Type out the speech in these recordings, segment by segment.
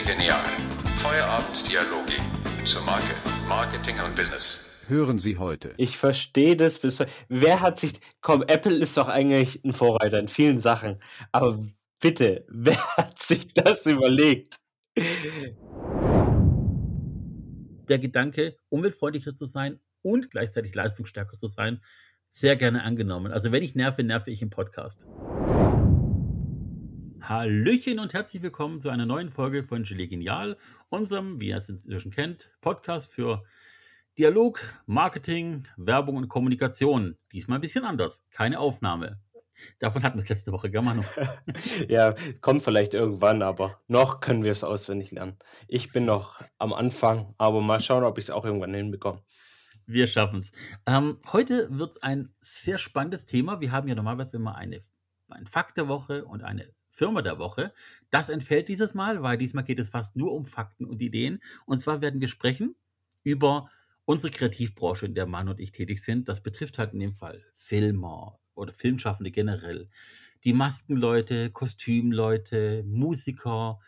Genial. Feierabenddialoge zur Marke, Marketing und Business. Hören Sie heute. Ich verstehe das bis heute. Wer hat sich. Komm, Apple ist doch eigentlich ein Vorreiter in vielen Sachen. Aber bitte, wer hat sich das überlegt? Der Gedanke, umweltfreundlicher zu sein und gleichzeitig leistungsstärker zu sein, sehr gerne angenommen. Also wenn ich nerve, nerve ich im Podcast. Hallöchen und herzlich willkommen zu einer neuen Folge von Gelee Genial, unserem, wie ihr es inzwischen kennt, Podcast für Dialog, Marketing, Werbung und Kommunikation. Diesmal ein bisschen anders. Keine Aufnahme. Davon hatten wir es letzte Woche, gell, Manu? ja, kommt vielleicht irgendwann, aber noch können wir es auswendig lernen. Ich bin noch am Anfang, aber mal schauen, ob ich es auch irgendwann hinbekomme. Wir schaffen es. Ähm, heute wird es ein sehr spannendes Thema. Wir haben ja normalerweise immer eine, ein Fakt der Woche und eine Firma der Woche. Das entfällt dieses Mal, weil diesmal geht es fast nur um Fakten und Ideen. Und zwar werden wir sprechen über unsere Kreativbranche, in der Mann und ich tätig sind. Das betrifft halt in dem Fall Filmer oder Filmschaffende generell. Die Maskenleute, Kostümleute, Musiker,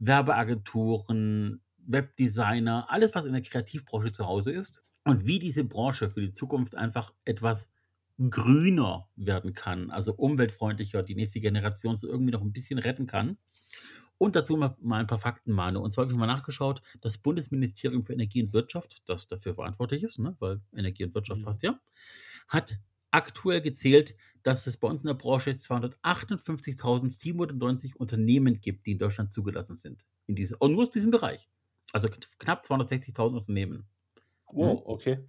Werbeagenturen, Webdesigner, alles, was in der Kreativbranche zu Hause ist. Und wie diese Branche für die Zukunft einfach etwas grüner werden kann, also umweltfreundlicher, die nächste Generation so irgendwie noch ein bisschen retten kann. Und dazu mal, mal ein paar Fakten, Manu. Und zwar habe ich mal nachgeschaut, das Bundesministerium für Energie und Wirtschaft, das dafür verantwortlich ist, ne, weil Energie und Wirtschaft Mhm. passt ja, hat aktuell gezählt, dass es bei uns in der Branche 258.790 Unternehmen gibt, die in Deutschland zugelassen sind. In diese, und nur aus diesem Bereich. Also knapp 260.000 Unternehmen. Oh, okay.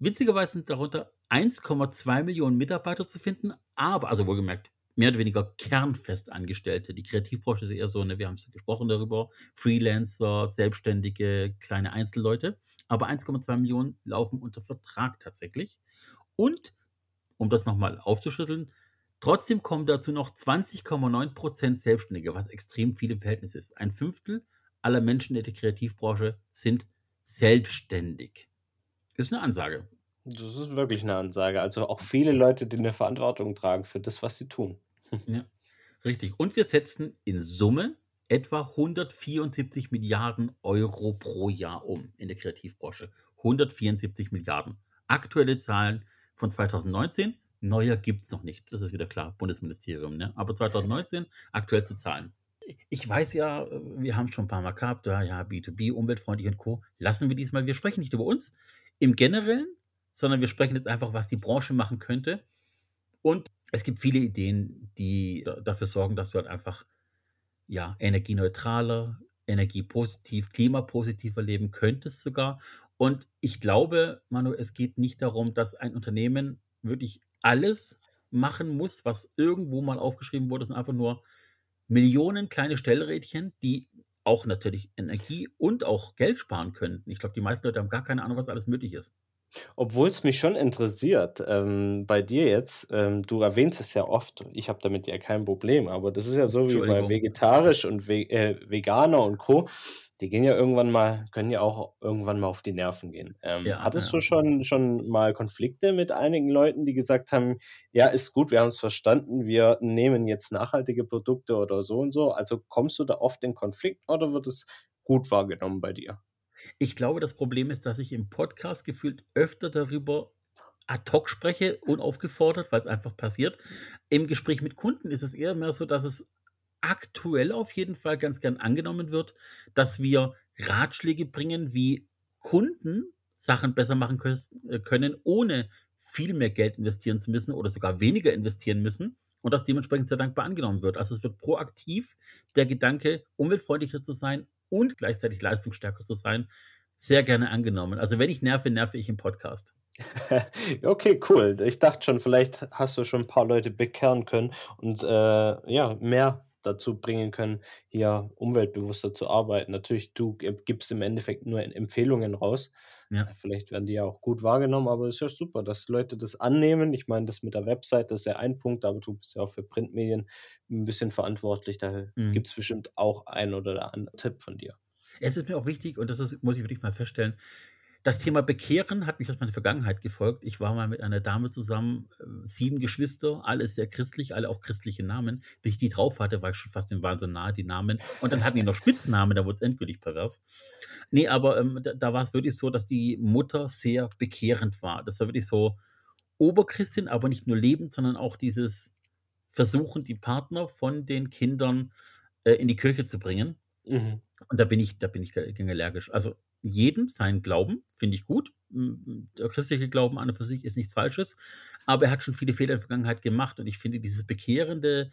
Witzigerweise sind darunter 1,2 Millionen Mitarbeiter zu finden, aber, also wohlgemerkt, mehr oder weniger Kernfestangestellte. Die Kreativbranche ist eher so, ne, wir haben es gesprochen darüber, Freelancer, Selbstständige, kleine Einzelleute. Aber 1,2 Millionen laufen unter Vertrag tatsächlich. Und, um das nochmal aufzuschlüsseln, trotzdem kommen dazu noch 20,9 Prozent Selbstständige, was extrem viel im Verhältnis ist. Ein Fünftel aller Menschen in der Kreativbranche sind selbstständig. Das ist eine Ansage. Das ist wirklich eine Ansage. Also auch viele Leute, die eine Verantwortung tragen für das, was sie tun. Ja, richtig. Und wir setzen in Summe etwa 174 Milliarden Euro pro Jahr um in der Kreativbranche. 174 Milliarden. Aktuelle Zahlen von 2019. Neuer gibt es noch nicht. Das ist wieder klar, Bundesministerium. Ne? Aber 2019, aktuellste Zahlen. Ich weiß ja, wir haben schon ein paar Mal gehabt, ja, ja, B2B, umweltfreundlich und Co. Lassen wir diesmal, wir sprechen nicht über uns im Generellen, sondern wir sprechen jetzt einfach, was die Branche machen könnte. Und es gibt viele Ideen, die da- dafür sorgen, dass du halt einfach ja, energieneutraler, energiepositiv, klimapositiver leben könntest sogar. Und ich glaube, Manu, es geht nicht darum, dass ein Unternehmen wirklich alles machen muss, was irgendwo mal aufgeschrieben wurde. Es sind einfach nur Millionen kleine Stellrädchen, die auch natürlich Energie und auch Geld sparen könnten. Ich glaube, die meisten Leute haben gar keine Ahnung, was alles möglich ist. Obwohl es mich schon interessiert, ähm, bei dir jetzt, ähm, du erwähnst es ja oft, ich habe damit ja kein Problem, aber das ist ja so wie bei Entschuldigung. vegetarisch und Ve äh, Veganer und Co. Die gehen ja irgendwann mal, können ja auch irgendwann mal auf die Nerven gehen. Ähm, Ja, hattest ja. du schon, schon mal Konflikte mit einigen Leuten, die gesagt haben, ja, ist gut, wir haben es verstanden, wir nehmen jetzt nachhaltige Produkte oder so und so. Also kommst du da oft in Konflikt oder wird es gut wahrgenommen bei dir? Ich glaube, das Problem ist, dass ich im Podcast gefühlt öfter darüber ad hoc spreche, unaufgefordert, weil es einfach passiert. Im Gespräch mit Kunden ist es eher mehr so, dass es aktuell auf jeden Fall ganz gern angenommen wird, dass wir Ratschläge bringen, wie Kunden Sachen besser machen äh, können, ohne viel mehr Geld investieren zu müssen oder sogar weniger investieren müssen und das dementsprechend sehr dankbar angenommen wird. Also es wird proaktiv der Gedanke, umweltfreundlicher zu sein und gleichzeitig leistungsstärker zu sein, sehr gerne angenommen. Also wenn ich nerve, nerve ich im Podcast. Okay, cool. Ich dachte schon, vielleicht hast du schon ein paar Leute bekehren können und äh, ja, mehr dazu bringen können, hier umweltbewusster zu arbeiten. Natürlich, du gib- gibst im Endeffekt nur Empfehlungen raus. Ja. Vielleicht werden die ja auch gut wahrgenommen, aber es ist ja super, dass Leute das annehmen. Ich meine, das mit der Website, das ist ja ein Punkt, aber du bist ja auch für Printmedien ein bisschen verantwortlich. Da Mhm. gibt es bestimmt auch ein oder der andere Tipp von dir. Es ist mir auch wichtig, und das ist, muss ich wirklich mal feststellen, Das Thema Bekehren hat mich aus meiner Vergangenheit gefolgt. Ich war mal mit einer Dame zusammen, äh, sieben Geschwister, alle sehr christlich, alle auch christliche Namen. Bis ich die drauf hatte, war ich schon fast dem Wahnsinn nahe, die Namen. Und dann hatten die noch Spitznamen, da wurde es endgültig pervers. Nee, aber ähm, da, da war es wirklich so, dass die Mutter sehr bekehrend war. Das war wirklich so Oberchristin, aber nicht nur lebend, sondern auch dieses Versuchen, die Partner von den Kindern äh, in die Kirche zu bringen. Mhm. Und da bin ich, da bin ich allergisch. Also jedem seinen Glauben, finde ich gut. Der christliche Glauben an und für sich ist nichts Falsches, aber er hat schon viele Fehler in der Vergangenheit gemacht und ich finde, dieses Bekehrende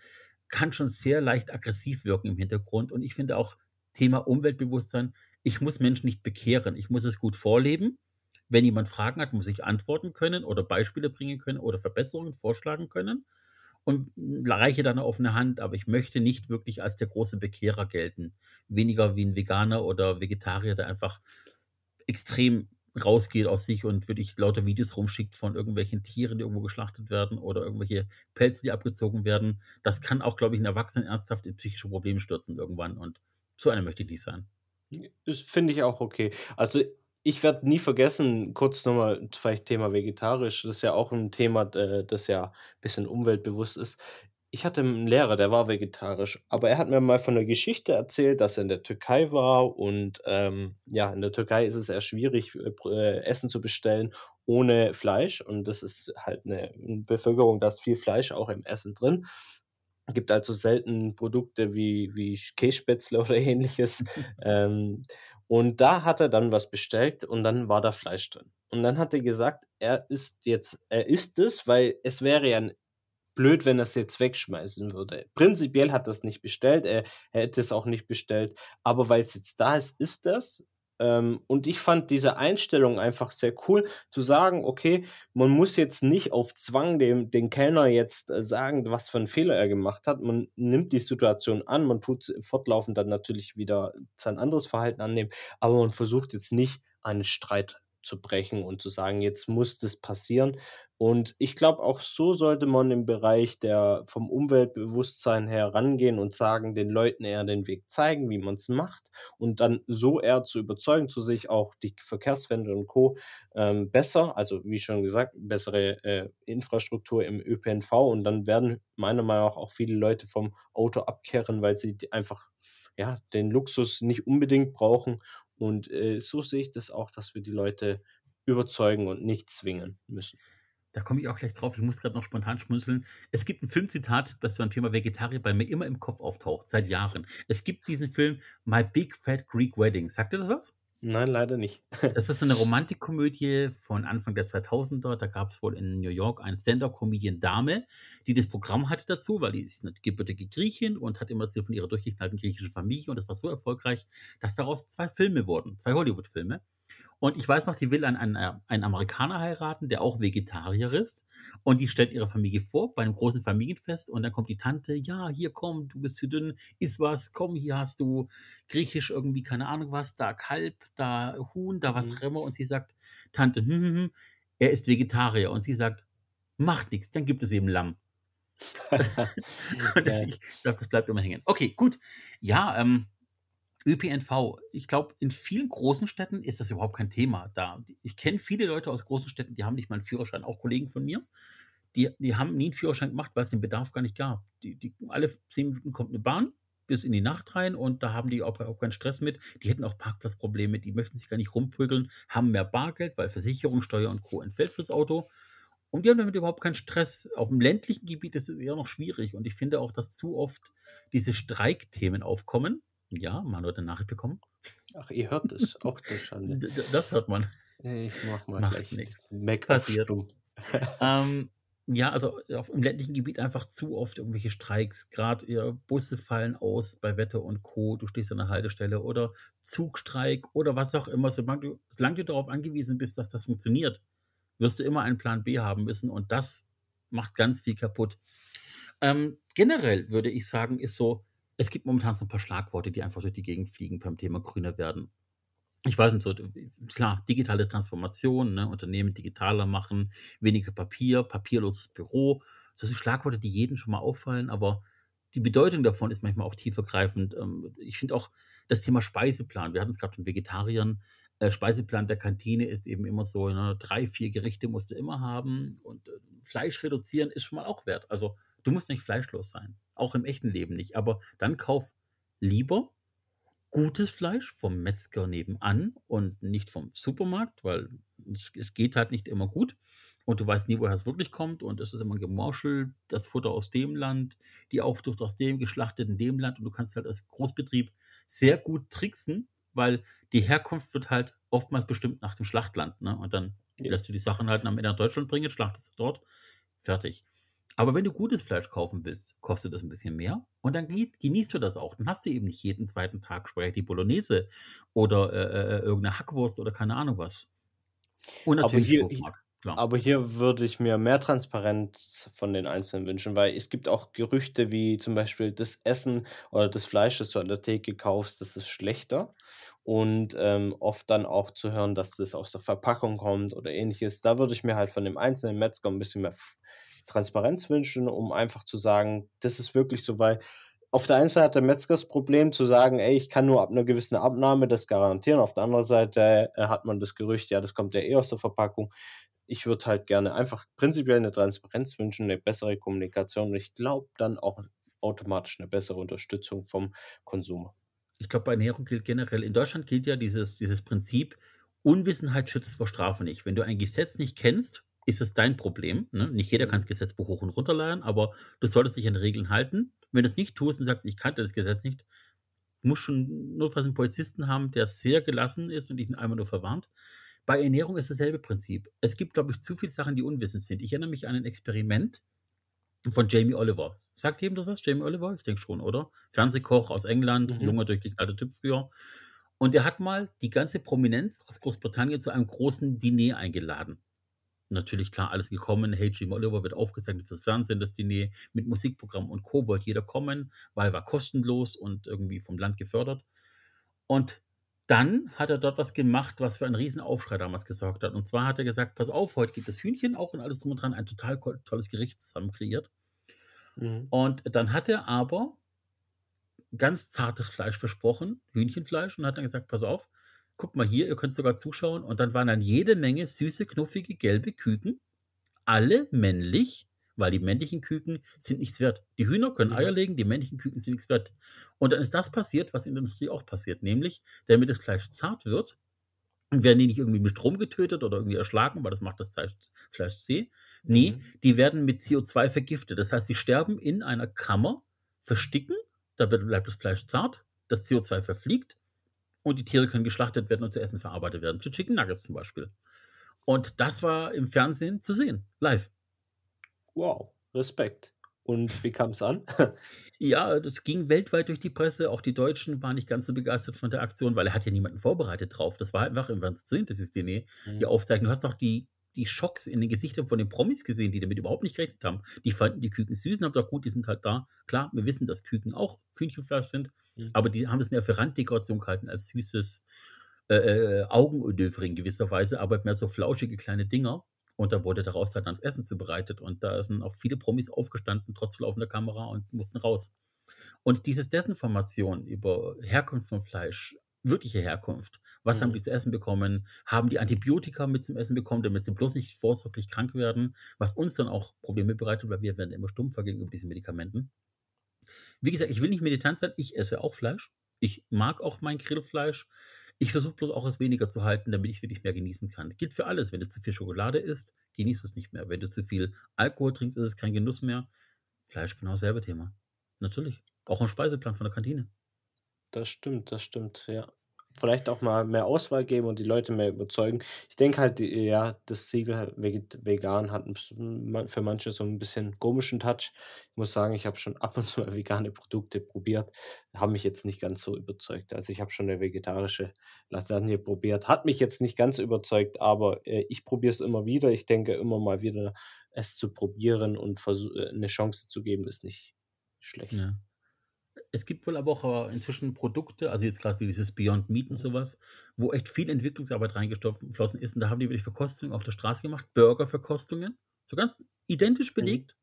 kann schon sehr leicht aggressiv wirken im Hintergrund und ich finde auch Thema Umweltbewusstsein, ich muss Menschen nicht bekehren, ich muss es gut vorleben. Wenn jemand Fragen hat, muss ich antworten können oder Beispiele bringen können oder Verbesserungen vorschlagen können und reiche dann eine offene Hand, aber ich möchte nicht wirklich als der große Bekehrer gelten. Weniger wie ein Veganer oder Vegetarier, der einfach extrem rausgeht aus sich und wirklich lauter Videos rumschickt von irgendwelchen Tieren, die irgendwo geschlachtet werden oder irgendwelche Pelze, die abgezogen werden. Das kann auch, glaube ich, einen Erwachsenen ernsthaft in psychische Probleme stürzen irgendwann und so einer möchte ich nicht sein. Das finde ich auch okay. Also, ich werde nie vergessen, kurz nochmal vielleicht Thema vegetarisch, das ist ja auch ein Thema, äh, das ja ein bisschen umweltbewusst ist. Ich hatte einen Lehrer, der war vegetarisch, aber er hat mir mal von der Geschichte erzählt, dass er in der Türkei war und ähm, ja, in der Türkei ist es eher schwierig, äh, äh, Essen zu bestellen ohne Fleisch und das ist halt eine Bevölkerung, da ist viel Fleisch auch im Essen drin. Gibt also selten Produkte wie, wie Kässpätzle oder ähnliches. ähm, und da hat er dann was bestellt und dann war da Fleisch drin. Und dann hat er gesagt, er isst jetzt, er isst es, weil es wäre ja blöd, wenn er es jetzt wegschmeißen würde. Prinzipiell hat er es nicht bestellt, er, er hätte es auch nicht bestellt, aber weil es jetzt da ist, ist das. Ähm, und ich fand diese Einstellung einfach sehr cool, zu sagen, okay, man muss jetzt nicht auf Zwang dem, den Kellner jetzt äh, sagen, was für einen Fehler er gemacht hat. Man nimmt die Situation an, man tut fortlaufend dann natürlich wieder sein anderes Verhalten annehmen, aber man versucht jetzt nicht einen Streit zu brechen und zu sagen, jetzt muss das passieren. Und ich glaube, auch so sollte man im Bereich der vom Umweltbewusstsein her rangehen und sagen, den Leuten eher den Weg zeigen, wie man es macht und dann so eher zu überzeugen, zu sich auch die Verkehrswende und Co. Ähm, besser, also wie schon gesagt, bessere äh, Infrastruktur im ÖPNV und dann werden meiner Meinung nach auch viele Leute vom Auto abkehren, weil sie einfach ja, den Luxus nicht unbedingt brauchen. Und äh, so sehe ich das auch, dass wir die Leute überzeugen und nicht zwingen müssen. Da komme ich auch gleich drauf. Ich muss gerade noch spontan schmunzeln. Es gibt ein Filmzitat, das beim Thema Vegetarier bei mir immer im Kopf auftaucht, seit Jahren. Es gibt diesen Film My Big Fat Greek Wedding. Sagt ihr das was? Nein, leider nicht. Das ist so eine Romantikkomödie von Anfang der 2000er. Da gab es wohl in New York eine Stand-up-Comedian-Dame, die das Programm hatte dazu, weil die ist eine gebürtige Griechin und hat immer erzählt von ihrer durchgeknallten griechischen Familie. Und das war so erfolgreich, dass daraus zwei Filme wurden, zwei Hollywood-Filme. Und ich weiß noch, die will einen, einen, einen Amerikaner heiraten, der auch Vegetarier ist. Und die stellt ihre Familie vor bei einem großen Familienfest. Und dann kommt die Tante, ja, hier komm, du bist zu dünn, iss was, komm, hier hast du griechisch irgendwie, keine Ahnung was, da Kalb, da Huhn, da was Mhm. immer. Und sie sagt, Tante, hm, hm, hm, er ist Vegetarier. Und sie sagt, macht nichts, dann gibt es eben Lamm. Und das, ich glaube, das bleibt immer hängen. Okay, gut. Ja, ähm, ÖPNV. Ich glaube, in vielen großen Städten ist das überhaupt kein Thema. Da, ich kenne viele Leute aus großen Städten, die haben nicht mal einen Führerschein, auch Kollegen von mir. Die, die haben nie einen Führerschein gemacht, weil es den Bedarf gar nicht gab. Die, die, alle zehn Minuten kommt eine Bahn bis in die Nacht rein und da haben die auch, auch keinen Stress mit. Die hätten auch Parkplatzprobleme, die möchten sich gar nicht rumprügeln, haben mehr Bargeld, weil Versicherung, Steuer und Co. entfällt fürs Auto. Und die haben damit überhaupt keinen Stress. Auf dem ländlichen Gebiet ist es eher noch schwierig. Und ich finde auch, dass zu oft diese Streikthemen aufkommen. Ja, man hat eine Nachricht bekommen. Ach, ihr hört es, auch der Schande. Das hört man. Ich mach mal Macht gleich den Mac Passiert. Ähm, ja, also auf, im ländlichen Gebiet einfach zu oft irgendwelche Streiks. Gerade ja, Busse fallen aus bei Wetter und Co. Du stehst an der Haltestelle oder Zugstreik oder was auch immer. Solange du, solange du darauf angewiesen bist, dass das funktioniert, wirst du immer einen Plan B haben müssen und das macht ganz viel kaputt. Ähm, generell würde ich sagen, ist so, es gibt momentan so ein paar Schlagworte, die einfach durch die Gegend fliegen beim Thema grüner werden. Ich weiß nicht so, klar, digitale Transformation, ne, Unternehmen digitaler machen, weniger Papier, papierloses Büro. Das sind Schlagworte, die jedem schon mal auffallen, aber die Bedeutung davon ist manchmal auch tiefergreifend. Ähm, Ich finde auch das Thema Speiseplan, wir hatten es gerade von Vegetariern, äh, Speiseplan der Kantine ist eben immer so, ne, drei, vier Gerichte musst du immer haben und äh, Fleisch reduzieren ist schon mal auch wert. Also du musst nicht fleischlos sein, auch im echten Leben nicht. Aber dann kauf lieber gutes Fleisch vom Metzger nebenan und nicht vom Supermarkt, weil es, es geht halt nicht immer gut und du weißt nie, woher es wirklich kommt und es ist immer gemorschelt, das Futter aus dem Land, die Aufzucht aus dem, geschlachtet in dem Land und du kannst halt als Großbetrieb sehr gut tricksen, weil die Herkunft wird halt oftmals bestimmt nach dem Schlachtland. Ne? Und dann Ja. lässt du die Sachen halt am Ende nach Deutschland bringen, schlachtest du dort, fertig. Aber wenn du gutes Fleisch kaufen willst, kostet das ein bisschen mehr und dann genießt du das auch. Dann hast du eben nicht jeden zweiten Tag Spaghetti Bolognese oder äh, äh, irgendeine Hackwurst oder keine Ahnung was. Und Aber natürlich hier, Toastmark, klar. aber hier würde ich mir mehr Transparenz von den Einzelnen wünschen, weil es gibt auch Gerüchte wie zum Beispiel das Essen oder das Fleisch, das du an der Theke kaufst, das ist schlechter. Und ähm, oft dann auch zu hören, dass das aus der Verpackung kommt oder ähnliches. Da würde ich mir halt von dem einzelnen Metzger ein bisschen mehr Transparenz wünschen, um einfach zu sagen, das ist wirklich so, weil auf der einen Seite hat der Metzger das Problem zu sagen, ey, ich kann nur ab einer gewissen Abnahme das garantieren. Auf der anderen Seite äh, hat man das Gerücht, ja, das kommt ja eh aus der Verpackung. Ich würde halt gerne einfach prinzipiell eine Transparenz wünschen, eine bessere Kommunikation und ich glaube dann auch automatisch eine bessere Unterstützung vom Konsumer. Ich glaube, bei Ernährung gilt generell, in Deutschland gilt ja dieses, dieses Prinzip, Unwissenheit schützt vor Strafe nicht. Wenn du ein Gesetz nicht kennst, ist es dein Problem. Ne? Nicht jeder kann das Gesetzbuch hoch und runter lernen, aber du solltest dich an Regeln halten. Wenn du es nicht tust und sagst, ich kannte das Gesetz nicht, musst schon notfalls einen Polizisten haben, der sehr gelassen ist und dich einmal nur verwarnt. Bei Ernährung ist dasselbe Prinzip. Es gibt, glaube ich, zu viele Sachen, die unwissend sind. Ich erinnere mich an ein Experiment von Jamie Oliver. Sagt jedem das was? Jamie Oliver? Ich denke schon, oder? Fernsehkoch aus England, Mhm. junger, durchgeknallter Typ früher. Und er hat mal die ganze Prominenz aus Großbritannien zu einem großen Diner eingeladen. Natürlich, klar, alles gekommen. Hey, Jamie Oliver wird aufgezeichnet fürs Fernsehen, das Diner mit Musikprogramm und Co. wollte jeder kommen, weil war kostenlos und irgendwie vom Land gefördert. Und dann hat er dort was gemacht, was für einen riesen Aufschrei damals gesorgt hat. Und zwar hat er gesagt, pass auf, heute gibt es Hühnchen auch und alles drum und dran, ein total tolles Gericht zusammen kreiert. Mhm. Und dann hat er aber ganz zartes Fleisch versprochen, Hühnchenfleisch, und hat dann gesagt, pass auf, guck mal hier, ihr könnt sogar zuschauen. Und dann waren dann jede Menge süße, knuffige, gelbe Küken, alle männlich, weil die männlichen Küken sind nichts wert. Die Hühner können Mhm. Eier legen, die männlichen Küken sind nichts wert. Und dann ist das passiert, was in der Industrie auch passiert, nämlich, damit das Fleisch zart wird, werden die nicht irgendwie mit Strom getötet oder irgendwie erschlagen, weil das macht das Fleisch, Fleisch zäh. Nee, Mhm. die werden mit CO2 vergiftet. Das heißt, die sterben in einer Kammer, versticken, da bleibt das Fleisch zart, das CO2 verfliegt und die Tiere können geschlachtet werden und zu Essen verarbeitet werden. Zu Chicken Nuggets zum Beispiel. Und das war im Fernsehen zu sehen, live. Wow, Respekt. Und wie kam es an? Ja, das ging weltweit durch die Presse. Auch die Deutschen waren nicht ganz so begeistert von der Aktion, weil er hat ja niemanden vorbereitet drauf. Das war einfach im Fernsehen zu sehen, das ist die Nähe. Die Mhm. Aufzeichnung. Du hast doch die, die Schocks in den Gesichtern von den Promis gesehen, die damit überhaupt nicht gerechnet haben. Die fanden die Küken süß und haben gesagt, gut, die sind halt da. Klar, wir wissen, dass Küken auch Hühnchenfleisch sind, Mhm. aber die haben es mehr für Randdekoration gehalten als süßes äh, äh, Augenödöfere in gewisser Weise, aber mehr so flauschige kleine Dinger. Und da wurde daraus halt dann Essen zubereitet. Und da sind auch viele Promis aufgestanden, trotz laufender Kamera und mussten raus. Und diese Desinformation über Herkunft von Fleisch, wirkliche Herkunft, was haben Mhm. die zu essen bekommen, haben die Antibiotika mit zum Essen bekommen, damit sie bloß nicht vorsorglich krank werden, was uns dann auch Probleme bereitet, weil wir werden immer stumpfer gegenüber diesen Medikamenten. Wie gesagt, ich will nicht militant sein, ich esse auch Fleisch. Ich mag auch mein Grillfleisch. Ich versuche bloß auch es weniger zu halten, damit ich es wirklich mehr genießen kann. Gilt für alles. Wenn du zu viel Schokolade isst, genießt es nicht mehr. Wenn du zu viel Alkohol trinkst, ist es kein Genuss mehr. Fleisch genau dasselbe Thema. Natürlich. Auch im Speiseplan von der Kantine. Das stimmt, das stimmt, ja. Vielleicht auch mal mehr Auswahl geben und die Leute mehr überzeugen. Ich denke halt, ja, das Siegel vegan hat für manche so ein bisschen komischen Touch. Ich muss sagen, ich habe schon ab und zu mal vegane Produkte probiert, haben mich jetzt nicht ganz so überzeugt. Also ich habe schon eine vegetarische Lasagne probiert, hat mich jetzt nicht ganz überzeugt, aber äh, ich probiere es immer wieder. Ich denke immer mal wieder, es zu probieren und äh, eine Chance zu geben, ist nicht schlecht. Ja. Es gibt wohl aber auch äh, inzwischen Produkte, also jetzt gerade wie dieses Beyond Meat und sowas, wo echt viel Entwicklungsarbeit reingeflossen ist. Und da haben die wirklich Verkostungen auf der Straße gemacht, Burgerverkostungen, so ganz identisch belegt,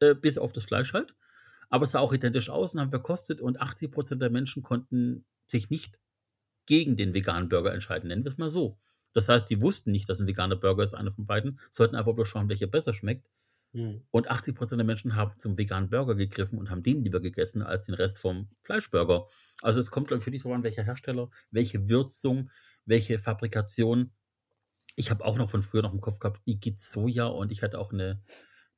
äh, bis auf das Fleisch halt. Aber es sah auch identisch aus und haben verkostet und 80% der Menschen konnten sich nicht gegen den veganen Burger entscheiden, nennen wir es mal so. Das heißt, die wussten nicht, dass ein veganer Burger ist, einer von beiden, sollten einfach bloß schauen, welcher besser schmeckt. Mhm. Und 80% der Menschen haben zum veganen Burger gegriffen und haben den lieber gegessen als den Rest vom Fleischburger. Also es kommt, glaube ich, wirklich darauf an, welcher Hersteller, welche Würzung, welche Fabrikation. Ich habe auch noch von früher noch im Kopf gehabt, Igit Soja und ich hatte auch eine,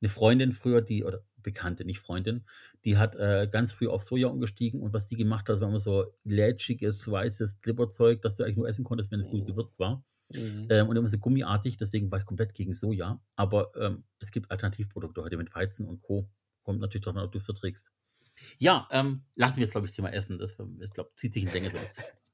eine Freundin früher, die, oder Bekannte, nicht Freundin, die hat äh, ganz früh auf Soja umgestiegen und was die gemacht hat, war immer so lätschiges, weißes Glibberzeug, das du eigentlich nur essen konntest, wenn es gut Mhm. gewürzt war. Mhm. Ähm, und immer so gummiartig, deswegen war ich komplett gegen Soja. Aber ähm, es gibt Alternativprodukte heute mit Weizen und Co. Kommt natürlich drauf an, ob du es verträgst. Ja, ähm, lassen wir jetzt, glaube ich, das Thema Essen. Das, ich glaube, zieht sich in Länge sonst.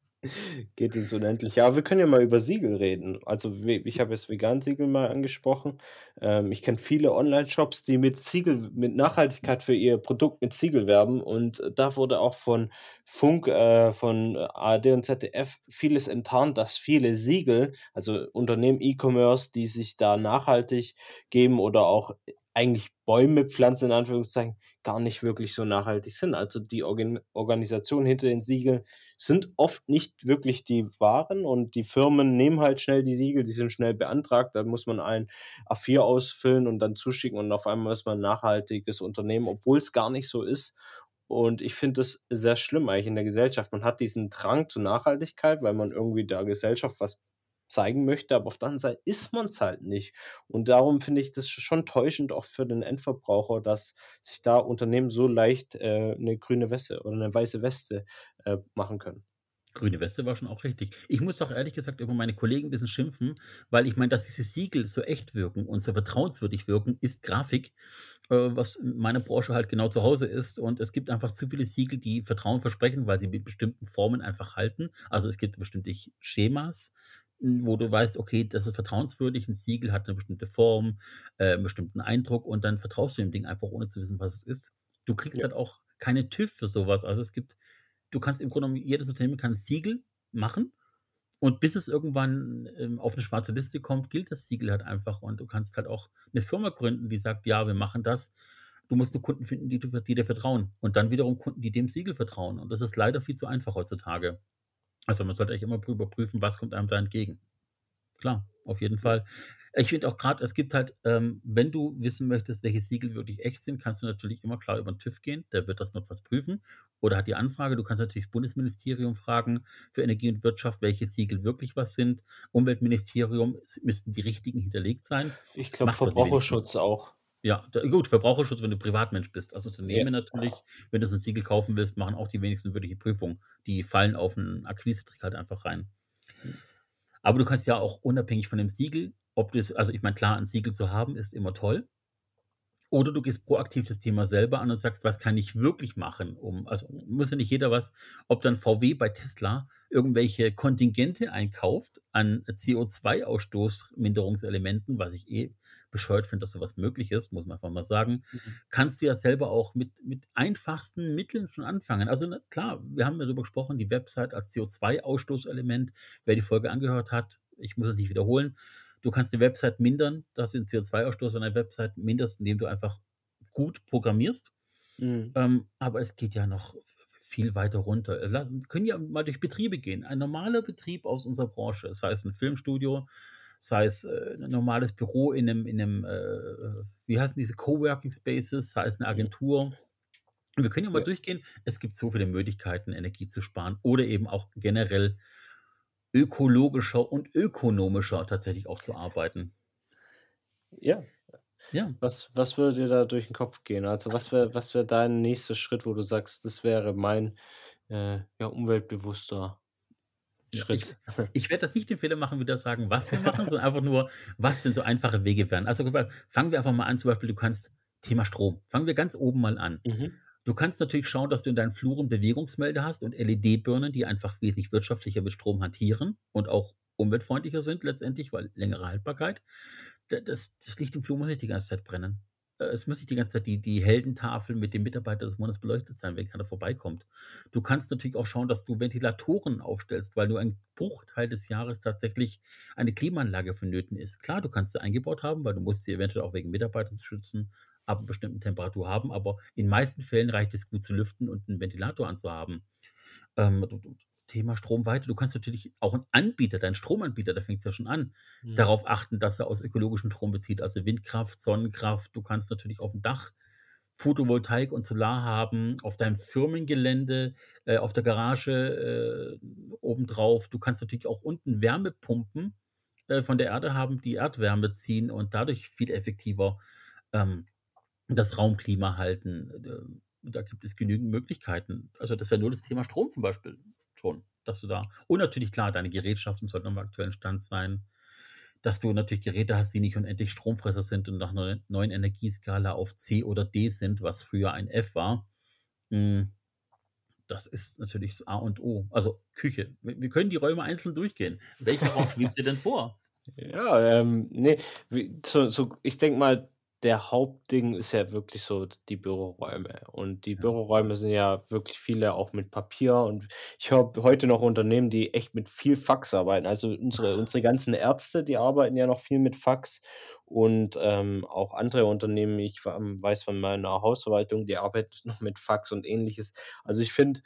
Geht ins Unendliche. Ja, wir können ja mal über Siegel reden. Also ich habe jetzt Vegan-Siegel mal angesprochen. Ähm, ich kenne viele Online-Shops, die mit Siegel, mit Nachhaltigkeit für ihr Produkt mit Siegel werben. Und da wurde auch von Funk, äh, von ARD und ZDF vieles enttarnt, dass viele Siegel, also Unternehmen E-Commerce, die sich da nachhaltig geben oder auch eigentlich Bäume pflanzen, in Anführungszeichen, gar nicht wirklich so nachhaltig sind. Also die Organ Organisation hinter den Siegeln sind oft nicht wirklich die wahren und die Firmen nehmen halt schnell die Siegel, die sind schnell beantragt, da muss man ein A4 ausfüllen und dann zuschicken und auf einmal ist man ein nachhaltiges Unternehmen, obwohl es gar nicht so ist. Und ich finde das sehr schlimm eigentlich in der Gesellschaft. Man hat diesen Drang zur Nachhaltigkeit, weil man irgendwie der Gesellschaft was zeigen möchte, aber auf der anderen Seite ist man es halt nicht. Und darum finde ich das schon täuschend auch für den Endverbraucher, dass sich da Unternehmen so leicht äh, eine grüne Weste oder eine weiße Weste äh, machen können. Grüne Weste war schon auch richtig. Ich muss auch ehrlich gesagt über meine Kollegen ein bisschen schimpfen, weil ich meine, dass diese Siegel so echt wirken und so vertrauenswürdig wirken, ist Grafik, äh, was in meiner Branche halt genau zu Hause ist. Und es gibt einfach zu viele Siegel, die Vertrauen versprechen, weil sie mit bestimmten Formen einfach halten. Also es gibt bestimmte Schemas, wo du weißt, okay, das ist vertrauenswürdig, ein Siegel hat eine bestimmte Form, äh, einen bestimmten Eindruck und dann vertraust du dem Ding einfach, ohne zu wissen, was es ist. Du kriegst Ja. halt auch keine TÜV für sowas. Also es gibt, du kannst im Grunde genommen, jedes Unternehmen kann ein Siegel machen und bis es irgendwann ähm, auf eine schwarze Liste kommt, gilt das Siegel halt einfach und du kannst halt auch eine Firma gründen, die sagt, ja, wir machen das. Du musst nur Kunden finden, die, die dir vertrauen und dann wiederum Kunden, die dem Siegel vertrauen und das ist leider viel zu einfach heutzutage. Also man sollte eigentlich immer überprüfen, was kommt einem da entgegen. Klar, auf jeden Fall. Ich finde auch gerade, es gibt halt, ähm, wenn du wissen möchtest, welche Siegel wirklich echt sind, kannst du natürlich immer klar über den TÜV gehen, der wird das notfalls prüfen oder hat die Anfrage. Du kannst natürlich das Bundesministerium fragen für Energie und Wirtschaft, welche Siegel wirklich was sind. Umweltministerium, müssten die richtigen hinterlegt sein. Ich glaube, Verbraucherschutz auch. Ja, da, gut, Verbraucherschutz, wenn du Privatmensch bist. Als Unternehmen natürlich, wenn du so ein Siegel kaufen willst, machen auch die wenigsten wirkliche Prüfung. Die fallen auf einen Akquise-Trick halt einfach rein. Aber du kannst ja auch unabhängig von dem Siegel, ob du es, also ich meine, klar, ein Siegel zu haben, ist immer toll. Oder du gehst proaktiv das Thema selber an und sagst, was kann ich wirklich machen, um, also muss ja nicht jeder was, ob dann VW bei Tesla irgendwelche Kontingente einkauft an CO2-Ausstoßminderungselementen, was ich eh bescheuert finde, dass sowas möglich ist, muss man einfach mal sagen, Mhm. kannst du ja selber auch mit, mit einfachsten Mitteln schon anfangen. Also na, klar, wir haben ja darüber gesprochen, die Website als CO2-Ausstoßelement, wer die Folge angehört hat, ich muss es nicht wiederholen, du kannst die Website mindern, dass du den CO2-Ausstoß an der Website minderst, indem du einfach gut programmierst. Mhm. Ähm, aber es geht ja noch viel weiter runter. Wir können ja mal durch Betriebe gehen. Ein normaler Betrieb aus unserer Branche, sei es ein Filmstudio, sei es äh, ein normales Büro in einem, in einem äh, wie heißen diese Coworking Spaces, sei es eine Agentur. Wir können ja mal Ja. durchgehen. Es gibt so viele Möglichkeiten, Energie zu sparen oder eben auch generell ökologischer und ökonomischer tatsächlich auch zu arbeiten. Ja. Ja. Was, was würde dir da durch den Kopf gehen? Also was wäre was wär dein nächster Schritt, wo du sagst, das wäre mein äh, ja, umweltbewusster Schritt? Ich werde das nicht den Fehler machen, wieder sagen, was wir machen, sondern einfach nur, was denn so einfache Wege wären. Also fangen wir einfach mal an, zum Beispiel, du kannst Thema Strom. Fangen wir ganz oben mal an. Mhm. Du kannst natürlich schauen, dass du in deinen Fluren Bewegungsmelder hast und LED-Birnen, die einfach wesentlich wirtschaftlicher mit Strom hantieren und auch umweltfreundlicher sind letztendlich, weil längere Haltbarkeit. Da- Das, das Licht im Flur muss nicht die ganze Zeit brennen. Äh, Es muss nicht die ganze Zeit die, die Heldentafel mit dem Mitarbeiter des Monats beleuchtet sein, wenn keiner vorbeikommt. Du kannst natürlich auch schauen, dass du Ventilatoren aufstellst, weil nur ein Bruchteil des Jahres tatsächlich eine Klimaanlage vonnöten ist. Klar, du kannst sie eingebaut haben, weil du musst sie eventuell auch wegen Mitarbeitern schützen, ab einer bestimmten Temperatur haben, aber in meisten Fällen reicht es gut zu lüften und einen Ventilator anzuhaben. Ähm, Thema Strom weiter. Du kannst natürlich auch einen Anbieter, deinen Stromanbieter, da fängt es ja schon an, Mhm. darauf achten, dass er aus ökologischen Strom bezieht, also Windkraft, Sonnenkraft. Du kannst natürlich auf dem Dach Photovoltaik und Solar haben, auf deinem Firmengelände, äh, auf der Garage äh, obendrauf. Du kannst natürlich auch unten Wärmepumpen äh, von der Erde haben, die Erdwärme ziehen und dadurch viel effektiver ähm, das Raumklima halten. Äh, Da gibt es genügend Möglichkeiten. Also das wäre nur das Thema Strom zum Beispiel schon, dass du da und natürlich klar, deine Gerätschaften sollten am aktuellen Stand sein, dass du natürlich Geräte hast, die nicht unendlich Stromfresser sind und nach einer neuen Energieskala auf C oder D sind, was früher ein F war. Mm, Das ist natürlich das A und O. Also Küche. Wir können die Räume einzeln durchgehen. Welcher Raum schwebt dir denn vor? Ja, ähm, ne, wie so so ich denke mal, der Hauptding ist ja wirklich so die Büroräume. Und die Ja. Büroräume sind ja wirklich viele auch mit Papier und ich höre heute noch Unternehmen, die echt mit viel Fax arbeiten. Also unsere unsere ganzen Ärzte, die arbeiten ja noch viel mit Fax und, ähm, auch andere Unternehmen. Ich wa weiß von meiner Hausverwaltung, die arbeitet noch mit Fax und Ähnliches. Also, ich finde,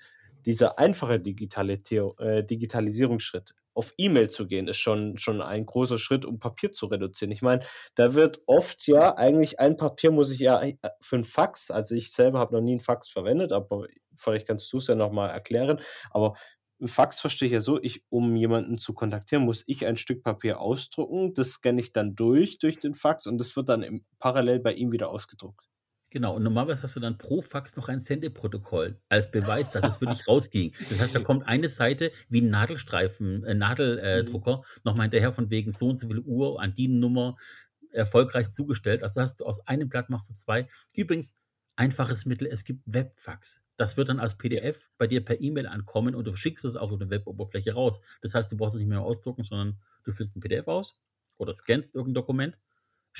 dieser einfache äh, Digitalisierungsschritt, auf E-Mail zu gehen, ist schon schon ein großer Schritt, um Papier zu reduzieren. Ich meine, da wird oft ja eigentlich ein Papier muss ich ja, äh, für 'n Fax also, ich selber habe noch nie 'n Fax verwendet, aber vielleicht kannst du's ja noch mal erklären. Aber 'n Fax verstehe ich ja so, ich um jemanden zu kontaktieren, muss ich ein Stück Papier ausdrucken, das scanne ich dann durch durch den Fax und das wird dann im parallel bei ihm wieder ausgedruckt. Genau, und normalerweise hast du dann pro Fax noch ein Sendeprotokoll als Beweis, dass es wirklich rausging. Das heißt, da kommt eine Seite wie 'n Nadelstreifen äh, Nadel äh, Mhm. Drucker noch mal hinterher von wegen so und so viel Uhr an die Nummer erfolgreich zugestellt. Also, hast du aus einem Blatt machst du 2. Übrigens, einfaches Mittel, es gibt Webfax. Das wird dann als Ja. PDF bei dir per E-Mail ankommen und du schickst es auch über 'ne Weboberfläche raus. Das heißt, du brauchst es nicht mehr ausdrucken, sondern du füllst 'n PDF aus oder scannst irgend 'n Dokument,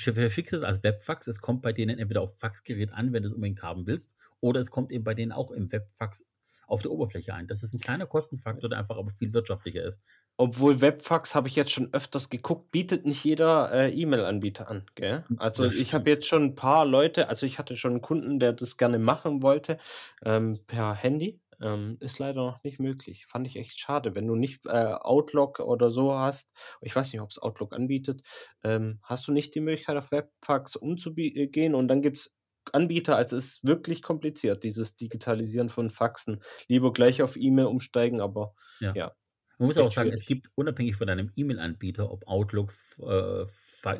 verschickst es als Webfax. Es kommt bei denen entweder aufm Faxgerät an, wenn du's unbedingt haben willst, oder es kommt eben bei denen auch im Webfax auf der Oberfläche an. Das ist 'n kleiner Kostenfaktor, der einfach aber viel wirtschaftlicher ist. Obwohl Webfax habe ich jetzt schon öfters geguckt, bietet nicht jeder, äh, E-Mail-Anbieter an, gell? Hm, Also, ich habe jetzt schon 'n paar Leute also, ich hatte schon 'n Kunden, der das gerne machen wollte, ähm, per Handy. Ähm, ist leider noch nicht möglich. Fand ich echt schade. Wenn du nicht, äh, Outlook oder so hast ich weiß nicht, ob's Outlook anbietet, ähm, hast du nicht die Möglichkeit, auf Webfax umzubi äh, gehen und dann gibt's Anbieter also, es ist wirklich kompliziert, dieses Digitalisieren von Faxen. Lieber gleich auf E-Mail umsteigen, aber Ja. ja, Man muss auch sagen, es schwierig. gibt unabhängig von deinem E-Mail-Anbieter, ob Outlook, äh,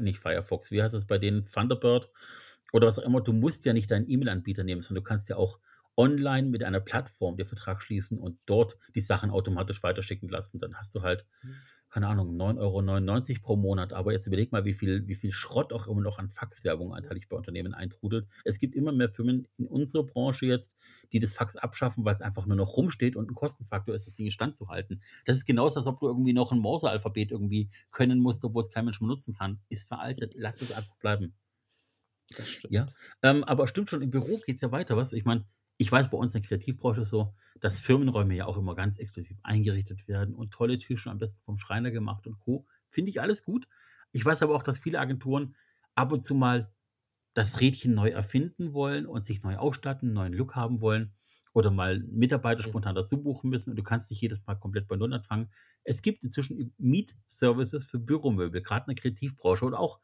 nicht Firefox, wie heißt das bei denen, Thunderbird oder was auch immer, du musst ja nicht deinen E-Mail-Anbieter nehmen, sondern du kannst ja auch online mit einer Plattform den Vertrag schließen und dort die Sachen automatisch weiterschicken lassen. Dann hast du halt, Mhm. keine Ahnung, 9,99 € pro Monat. Aber jetzt überleg mal, wie viel wie viel Schrott auch immer noch an Faxwerbung anteilig bei Unternehmen eintrudelt. Es gibt immer mehr Firmen in unserer Branche jetzt, die das Fax abschaffen, weil's einfach nur noch rumsteht und 'n Kostenfaktor ist, das Ding instand zu halten. Das ist genauso, als ob du irgendwie noch 'n Morsealphabet irgendwie können musst, obwohl's kein Mensch mehr nutzen kann. Ist veraltet. Lass es einfach bleiben. Das stimmt. Ja, ähm, aber stimmt schon, im Büro geht's ja weiter, was? Ich meine, ich weiß, bei uns in der Kreativbranche ist so, dass Firmenräume ja auch immer ganz exklusiv eingerichtet werden und tolle Tische am besten vom Schreiner gemacht und Co. Finde ich alles gut. Ich weiß aber auch, dass viele Agenturen ab und zu mal das Rädchen neu erfinden wollen und sich neu ausstatten, neuen Look haben wollen oder mal Mitarbeiter Mhm. spontan dazu buchen müssen und du kannst nicht jedes Mal komplett bei Null anfangen. Es gibt inzwischen Mietservices für Büromöbel, grad in der Kreativbranche oder auch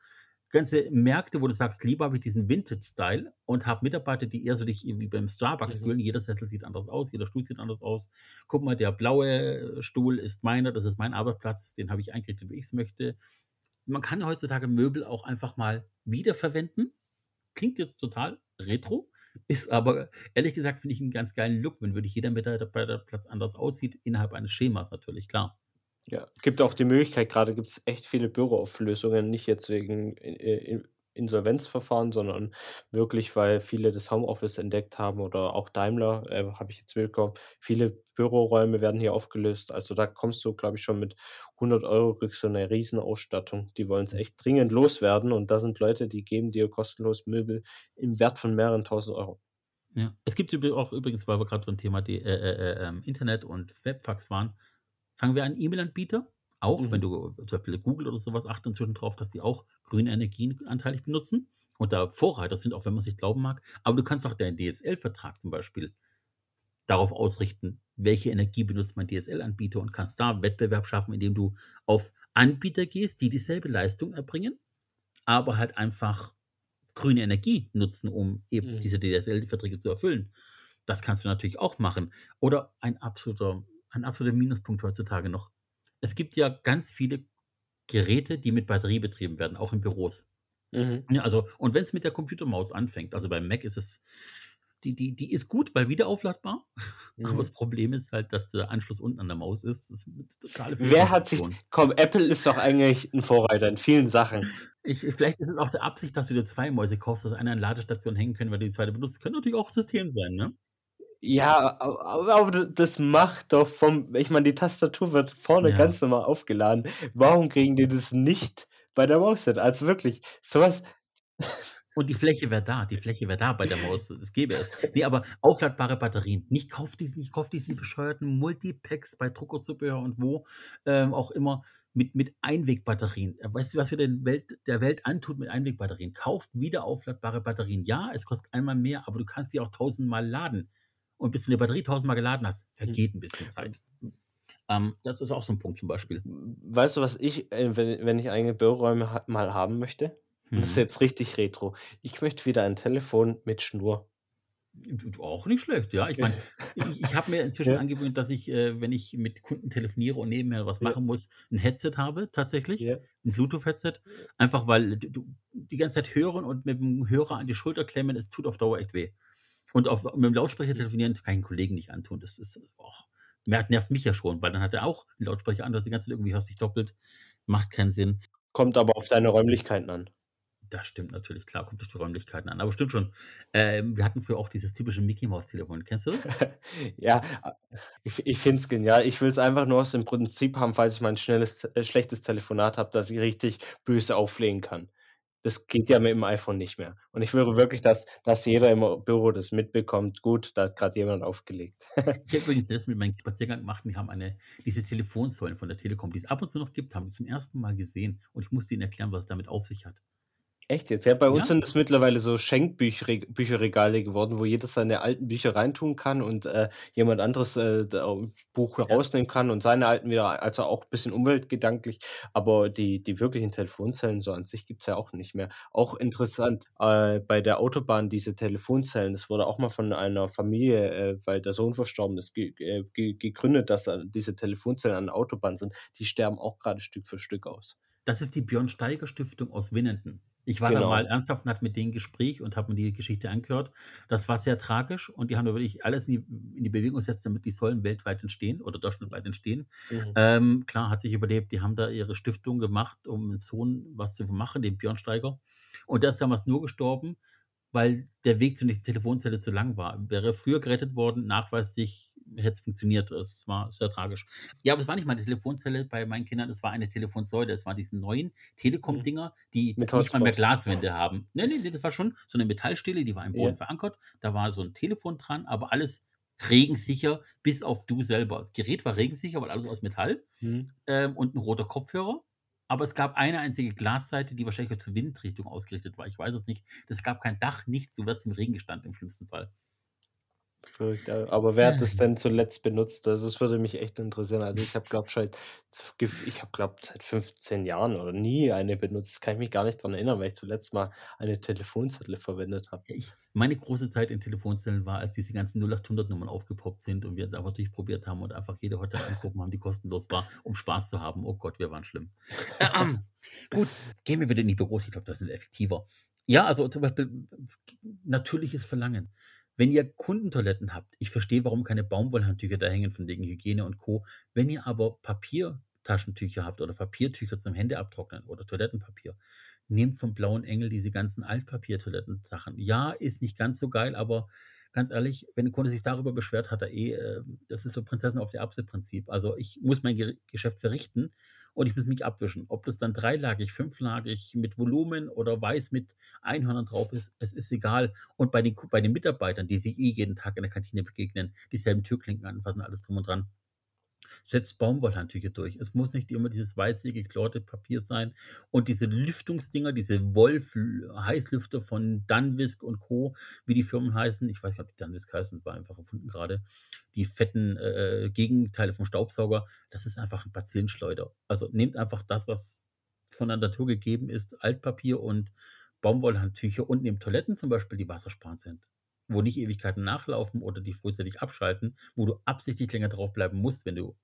ganze Märkte, wo du sagst: „Lieber habe ich diesen Vintage-Style und habe Mitarbeiter, die eher so dich irgendwie beim Starbucks Mhm. fühlen. Jeder Sessel sieht anders aus, jeder Stuhl sieht anders aus. Guck mal, der blaue Stuhl ist meiner, das ist mein Arbeitsplatz, den habe ich eingerichtet, wie ich's möchte.“ Man kann heutzutage Möbel auch einfach mal wiederverwenden. Klingt jetzt total retro, ist aber ehrlich gesagt, finde ich 'n ganz geilen Look, wenn wirklich jeder Mitarbeiterplatz anders aussieht, innerhalb eines Schemas natürlich, klar. Ja, gibt auch die Möglichkeit grade gibt's echt viele Büroauflösungen, nicht jetzt wegen Insolvenzverfahren, sondern wirklich, weil viele das Homeoffice entdeckt haben oder auch Daimler, äh, habe ich jetzt mitbekommen. Viele Büroräume werden hier aufgelöst. Also, da kommst du, glaube ich, schon mit 100 € kriegst du 'ne Riesenausstattung. Die wollen's Mhm. echt dringend loswerden und da sind Leute, die geben dir kostenlos Möbel im Wert von mehreren Tausend Euro. Ja. Es gibt auch übrigens, weil wir grad beim Thema de äh, äh, äh, ähm, Internet und Webfax waren, fangen wir an, E-Mail-Anbieter, auch wenn Mhm. du zum Beispiel Google oder so was achten inzwischen drauf, dass die auch grüne Energien anteilig benutzen und da Vorreiter sind, auch wenn man's nicht glauben mag. Aber du kannst auch deinen DSL-Vertrag zum Beispiel darauf ausrichten, welche Energie benutzt mein DSL-Anbieter und kannst da Wettbewerb schaffen, indem du auf Anbieter gehst, die dieselbe Leistung erbringen, aber halt einfach grüne Energie nutzen, um eben Mhm. diese DSL-Verträge zu erfüllen. Das kannst du natürlich auch machen. Oder ein absoluter, ein absoluter Minuspunkt heutzutage noch. Es gibt ja ganz viele Geräte, die mit Batterie betrieben werden, auch in Büros. Mhm. Ja, also, und wenn es mit der Computermaus anfängt, also beim Mac ist es, die, die, die ist gut, weil wieder aufladbar. Aber Mhm. das Problem ist halt, dass der Anschluss unten an der Maus ist. Das ist eine totale Wer hat sich. Komm, Apple ist doch eigentlich ein Vorreiter in vielen Sachen. Ich, vielleicht ist es auch der Absicht, dass du dir zwei Mäuse kaufst, dass eine an Ladestation hängen können, weil du die zweite benutzt. Könnte natürlich auch System sein, ne? Ja, aber das macht doch vom. Ich meine, die Tastatur wird vorne Ja. ganz normal aufgeladen. Warum kriegen die das nicht bei der Maus hin? Also wirklich, sowas. Und die Fläche wäre da, die Fläche wäre da bei der Maus, das gäbe es. Nee, aber aufladbare Batterien. Nicht kauf diese, nicht kauf diese bescheuerten Multipacks bei Druckerzubehör und wo ähm, auch immer mit, mit Einwegbatterien. Äh, Weißt du, was wir den Welt, der Welt antut mit Einwegbatterien? Kauft wieder aufladbare Batterien. Ja, es kostet einmal mehr, aber du kannst die auch tausendmal laden. Und bis du eine Batterie tausendmal geladen hast, vergeht ein bisschen Zeit. Ähm, das ist auch so ein Punkt zum Beispiel. Weißt du, was ich, äh, wenn, wenn ich eigene Büroräume ha mal haben möchte? Und das ist Mhm. jetzt richtig retro. Ich möchte wieder ein Telefon mit Schnur. Auch nicht schlecht, ja. Ich meine, ich, ich habe mir inzwischen Ja. angewöhnt, dass ich, äh, wenn ich mit Kunden telefoniere und nebenher was Ja. machen muss, ein Headset habe, tatsächlich. Ja. Ein Bluetooth-Headset. Einfach weil du die ganze Zeit hören und mit dem Hörer an die Schulter klemmen, es tut auf Dauer echt weh. Und auf, mit dem Lautsprecher telefonieren kann ich einen Kollegen nicht antun. Das ist, och, nervt nervt mich ja schon, weil dann hat er auch einen Lautsprecher an, du hast die ganze Zeit irgendwie hörst dich doppelt. Macht keinen Sinn. Kommt aber auf deine Räumlichkeiten an. Das stimmt natürlich, klar, kommt durch die Räumlichkeiten an. Aber stimmt schon. Ähm, wir hatten früher auch dieses typische Mickey-Maus-Telefon. Kennst du das? Ja, ich, ich finde es genial. Ich will es einfach nur aus dem Prinzip haben, falls ich mal ein schnelles, äh, schlechtes Telefonat habe, dass ich richtig böse auflegen kann. Das geht ja mit dem iPhone nicht mehr. Und ich will wirklich, dass, dass jeder im Büro das mitbekommt. Gut, da hat gerade jemand aufgelegt. Ich habe übrigens das mit meinem Spaziergang gemacht. Die haben eine, diese Telefonsäulen von der Telekom, die es ab und zu noch gibt, haben die zum ersten Mal gesehen. Und ich musste ihnen erklären, was es damit auf sich hat. Echt jetzt? Ja, bei uns Ja. sind es mittlerweile so Schenkbücherregale geworden, wo jeder seine alten Bücher reintun kann und äh, jemand anderes äh, da ein Buch Ja. rausnehmen kann und seine alten wieder, also auch ein bisschen umweltgedanklich. Aber die, die wirklichen Telefonzellen so an sich gibt es ja auch nicht mehr. Auch interessant, äh, bei der Autobahn diese Telefonzellen, das wurde auch mal von einer Familie, äh, weil der Sohn verstorben ist, ge äh, ge gegründet, dass äh, diese Telefonzellen an der Autobahn sind. Die sterben auch gerade Stück für Stück aus. Das ist die Björn Steiger Stiftung aus Winnenden. Ich war da Genau. mal ernsthaft und hatte mit denen Gespräch und habe mir die Geschichte angehört. Das war sehr tragisch und die haben da wirklich alles in die, in die Bewegung gesetzt, damit die Säulen weltweit entstehen oder deutschlandweit entstehen. Mhm. Ähm, klar, hat sich überlebt. Die haben da ihre Stiftung gemacht, um dem Sohn was zu machen, den Björn Steiger. Und der ist damals nur gestorben, weil der Weg zur nächsten Telefonzelle zu lang war. Wäre er früher gerettet worden, nachweislich hätte es funktioniert. Das war sehr tragisch. Ja, aber es war nicht mal eine Telefonzelle bei meinen Kindern, es war eine Telefonsäule. Es waren diese neuen Telekom-Dinger, die Mit nicht mal mehr. Glaswände haben. Nee, nee, nee, das war schon so eine Metallstele, die war im Boden Ja. verankert. Da war so ein Telefon dran, aber alles regensicher, bis auf du selber. Das Gerät war regensicher, weil alles aus Metall Mhm. ähm, und ein roter Kopfhörer. Aber es gab eine einzige Glasseite, die wahrscheinlich zur Windrichtung ausgerichtet war. Ich weiß es nicht. Es gab kein Dach, nichts. Du wirst im Regen gestanden im schlimmsten Fall. Verrückt, aber wer hat das denn zuletzt benutzt? Also, das würde mich echt interessieren. Also, ich habe, glaube seit ich habe, glaube seit 15 Jahren oder nie eine benutzt. Kann ich mich gar nicht dran erinnern, weil ich zuletzt mal eine Telefonzelle verwendet habe. Ich, meine große Zeit in Telefonzellen war, als diese ganzen 0800-Nummern aufgepoppt sind und wir es einfach durchprobiert haben und einfach jede Hotline angucken haben, die kostenlos war, um Spaß zu haben. Oh Gott, wir waren schlimm. Äh, ähm, gut, gehen wir wieder in die Büros. Ich glaube, das sind effektiver. Ja, also zum Beispiel natürliches Verlangen. Wenn ihr Kundentoiletten habt, ich verstehe, warum keine Baumwollhandtücher da hängen von wegen Hygiene und Co. Wenn ihr aber Papiertaschentücher habt oder Papiertücher zum Hände abtrocknen oder Toilettenpapier, nehmt vom Blauen Engel diese ganzen Altpapiertoilettensachen. Ja, ist nicht ganz so geil, aber ganz ehrlich, wenn ein Kunde sich darüber beschwert, hat er eh, äh, das ist so Prinzessin auf der Erbse-Prinzip. Also ich muss mein Ge Geschäft verrichten und ich muss mich abwischen. Ob das dann dreilagig, fünflagig, mit Volumen oder weiß mit Einhörnern drauf ist, es ist egal. Und bei den, bei den Mitarbeitern, die sich eh jeden Tag in der Kantine begegnen, dieselben Türklinken anfassen, alles drum und dran, setzt Baumwollhandtücher durch. Es muss nicht immer dieses weiße, geklaute Papier sein. Und diese Lüftungsdinger, diese Wolf-Heißlüfter von Dunwisk und Co., wie die Firmen heißen, ich weiß nicht, ob die Dunwisk heißen, war einfach erfunden gerade, die fetten äh, Gegenteile vom Staubsauger, das ist einfach ein Bazillenschleuder. Also nehmt einfach das, was von der Natur gegeben ist, Altpapier und Baumwollhandtücher und nehmt Toiletten zum Beispiel, die wassersparend sind wo nicht Ewigkeiten nachlaufen oder die frühzeitig abschalten, wo du absichtlich länger draufbleiben musst, wenn du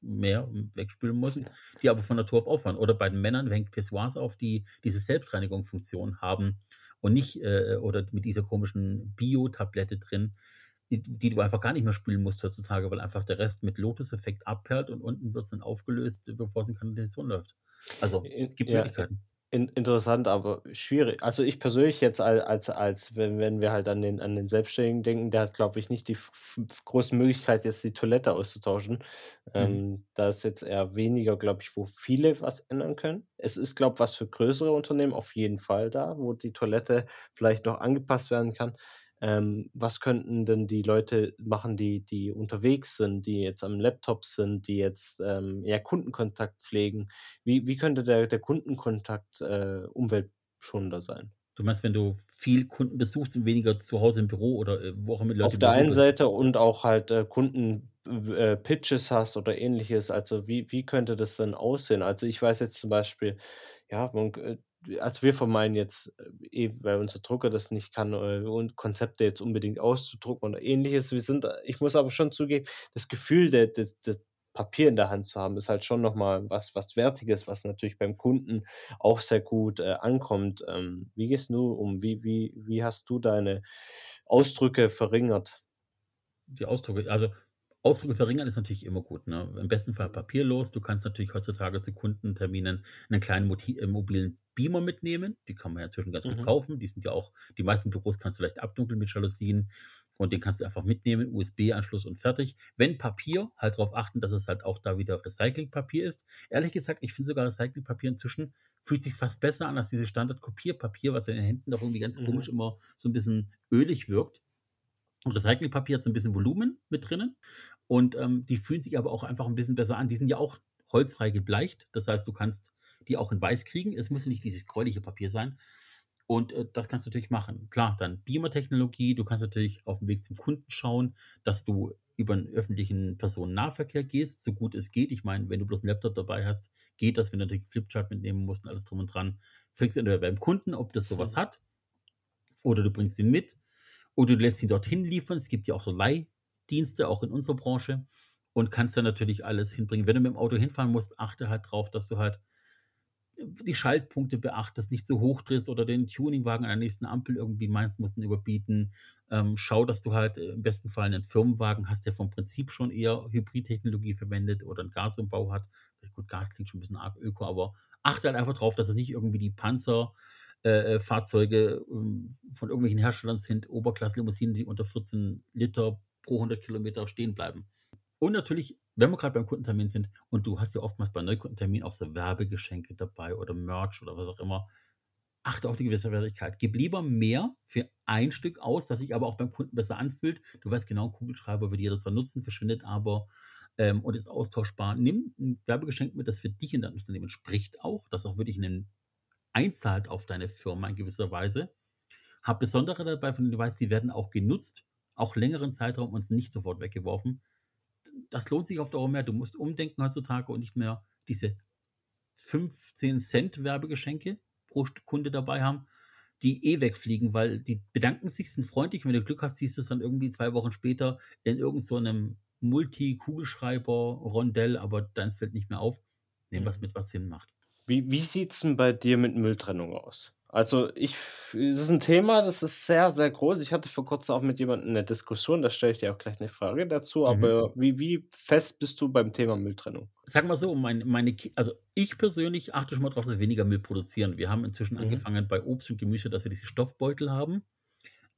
mehr wegspülen musst, die aber von Natur auf aufhören. Oder bei den Männern hängt Pissoirs auf, die diese Selbstreinigungsfunktion haben und nicht, äh, oder mit dieser komischen Bio-Tablette drin, die, die, du einfach gar nicht mehr spülen musst heutzutage, weil einfach der Rest mit Lotus-Effekt abperlt und unten wird es dann aufgelöst, bevor es in Kanalisation läuft. Also, gibt ja, Möglichkeiten. In, interessant, aber schwierig. Also ich persönlich jetzt als, als, als wenn, wenn wir halt an den, an den Selbstständigen denken, der hat, glaube ich, nicht die große Möglichkeit, jetzt die Toilette auszutauschen. Mhm. Ähm, da ist jetzt eher weniger, glaube ich, wo viele was ändern können. Es ist, glaube ich, was für größere Unternehmen auf jeden Fall da, wo die Toilette vielleicht noch angepasst werden kann. Ähm, was könnten denn die Leute machen, die, die unterwegs sind, die jetzt am Laptop sind, die jetzt ähm, ja, Kundenkontakt pflegen? Wie, wie könnte der, der Kundenkontakt äh, umweltschonender sein? Du meinst, wenn du viel Kunden besuchst und weniger zu Hause im Büro oder äh, wo auch immer Leute Auf der einen Seite und auch halt äh, Kunden-Pitches äh, hast oder ähnliches. Also wie, wie könnte das denn aussehen? Also ich weiß jetzt zum Beispiel, ja, man, äh, also wir vermeiden jetzt, äh, eben weil unser Drucker das nicht kann, äh, und Konzepte jetzt unbedingt auszudrucken oder ähnliches. Wir sind, äh, ich muss aber schon zugeben, das Gefühl, der, der, der Papier in der Hand zu haben, ist halt schon nochmal was, was Wertiges, was natürlich beim Kunden auch sehr gut äh, ankommt. Ähm, wie gehst du um? Wie, wie, wie hast du deine Ausdrücke verringert? Die Ausdrücke, also Ausdrücke verringern ist natürlich immer gut. Ne? Im besten Fall papierlos. Du kannst natürlich heutzutage zu Kundenterminen einen kleinen mobilen Beamer mitnehmen. Die kann man ja inzwischen ganz gut mhm. kaufen. Die sind ja auch, die meisten Büros kannst du vielleicht abdunkeln mit Jalousien und den kannst du einfach mitnehmen, USB-Anschluss und fertig. Wenn Papier, halt darauf achten, dass es halt auch da wieder Recyclingpapier ist. Ehrlich gesagt, ich finde sogar Recyclingpapier inzwischen fühlt sich fast besser an als dieses Standard-Kopierpapier, was in den Händen doch irgendwie ganz mhm. komisch immer so ein bisschen ölig wirkt. Und Recyclingpapier hat so ein bisschen Volumen mit drinnen. Und ähm, die fühlen sich aber auch einfach ein bisschen besser an. Die sind ja auch holzfrei gebleicht. Das heißt, du kannst die auch in weiß kriegen. Es muss nicht dieses gräuliche Papier sein. Und äh, das kannst du natürlich machen. Klar, dann Beamer-Technologie. Du kannst natürlich auf dem Weg zum Kunden schauen, dass du über einen öffentlichen Personennahverkehr gehst, so gut es geht. Ich meine, wenn du bloß einen Laptop dabei hast, geht das, wenn du natürlich Flipchart mitnehmen musst und alles drum und dran. Fragst du entweder beim Kunden, ob das sowas hat, oder du bringst ihn mit. Oder du lässt ihn dorthin liefern. Es gibt ja auch so Leihdienste, auch in unserer Branche. Und kannst dann natürlich alles hinbringen. Wenn du mit dem Auto hinfahren musst, achte halt drauf, dass du halt die Schaltpunkte beachtest, nicht zu hoch drehst oder den Tuningwagen an der nächsten Ampel irgendwie meinst, musst überbieten. Ähm, schau, dass du halt im besten Fall einen Firmenwagen hast, der vom Prinzip schon eher Hybridtechnologie verwendet oder einen Gasumbau hat. Gut, Gas klingt schon ein bisschen arg öko, aber achte halt einfach drauf, dass es nicht irgendwie die Panzer äh, äh, ähm, von irgendwelchen Herstellern sind, Oberklasse-Limousinen, die unter 14 Liter pro 100 Kilometer stehen bleiben. Und natürlich, wenn wir gerade beim Kundentermin sind, und du hast ja oftmals bei Neukundentermin auch so Werbegeschenke dabei oder Merch oder was auch immer, achte auf die gewisse Wertigkeit. Gib lieber mehr für ein Stück aus, das sich aber auch beim Kunden besser anfühlt. Du weißt genau, Kugelschreiber wird jeder zwar nutzen, verschwindet aber ähm, und ist austauschbar. Nimm ein Werbegeschenk mit, das für dich in deinem Unternehmen spricht auch, das auch wirklich einen einzahlt auf deine Firma in gewisser Weise. Hab besondere dabei, von denen du weißt, die werden auch genutzt, auch längeren Zeitraum und nicht sofort weggeworfen. Das lohnt sich auf Dauer mehr. Du musst umdenken heutzutage und nicht mehr diese 15 Cent Werbegeschenke pro Kunde dabei haben, die eh wegfliegen, weil die bedanken sich, sind freundlich. Wenn du Glück hast, siehst du es dann irgendwie zwei Wochen später in irgendeinem so Multi-Kugelschreiber-Rondell, aber deins fällt nicht mehr auf. Nehmen mhm. was mit, was Sinn macht. Wie, wie sieht es denn bei dir mit Mülltrennung aus? Also ich, das ist ein Thema, das ist sehr, sehr groß. Ich hatte vor kurzem auch mit jemandem eine Diskussion, da stelle ich dir auch gleich eine Frage dazu, mhm. aber wie, wie fest bist du beim Thema Mülltrennung? Sag mal so, mein, meine, also ich persönlich achte schon mal darauf, dass wir weniger Müll produzieren. Wir haben inzwischen mhm. angefangen bei Obst und Gemüse, dass wir diese Stoffbeutel haben,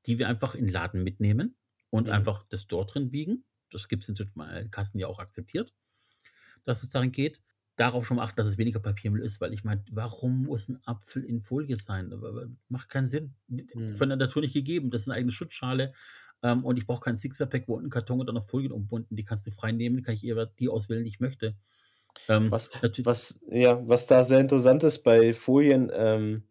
die wir einfach in den Laden mitnehmen und mhm. einfach das dort drin wiegen. Das gibt es inzwischen mal Kassen ja auch akzeptiert, dass es darin geht darauf schon mal achten, dass es weniger Papiermüll ist, weil ich meine, warum muss ein Apfel in Folie sein? Macht keinen Sinn. Mhm. Von der Natur nicht gegeben. Das ist eine eigene Schutzschale. Ähm, und ich brauche kein Sixer-Pack, wo unten Karton oder noch Folien umbunden. Die kannst du frei nehmen, kann ich eher die auswählen, die ich möchte. Ähm, was, was, ja, was da sehr interessant ist bei Folien, ähm,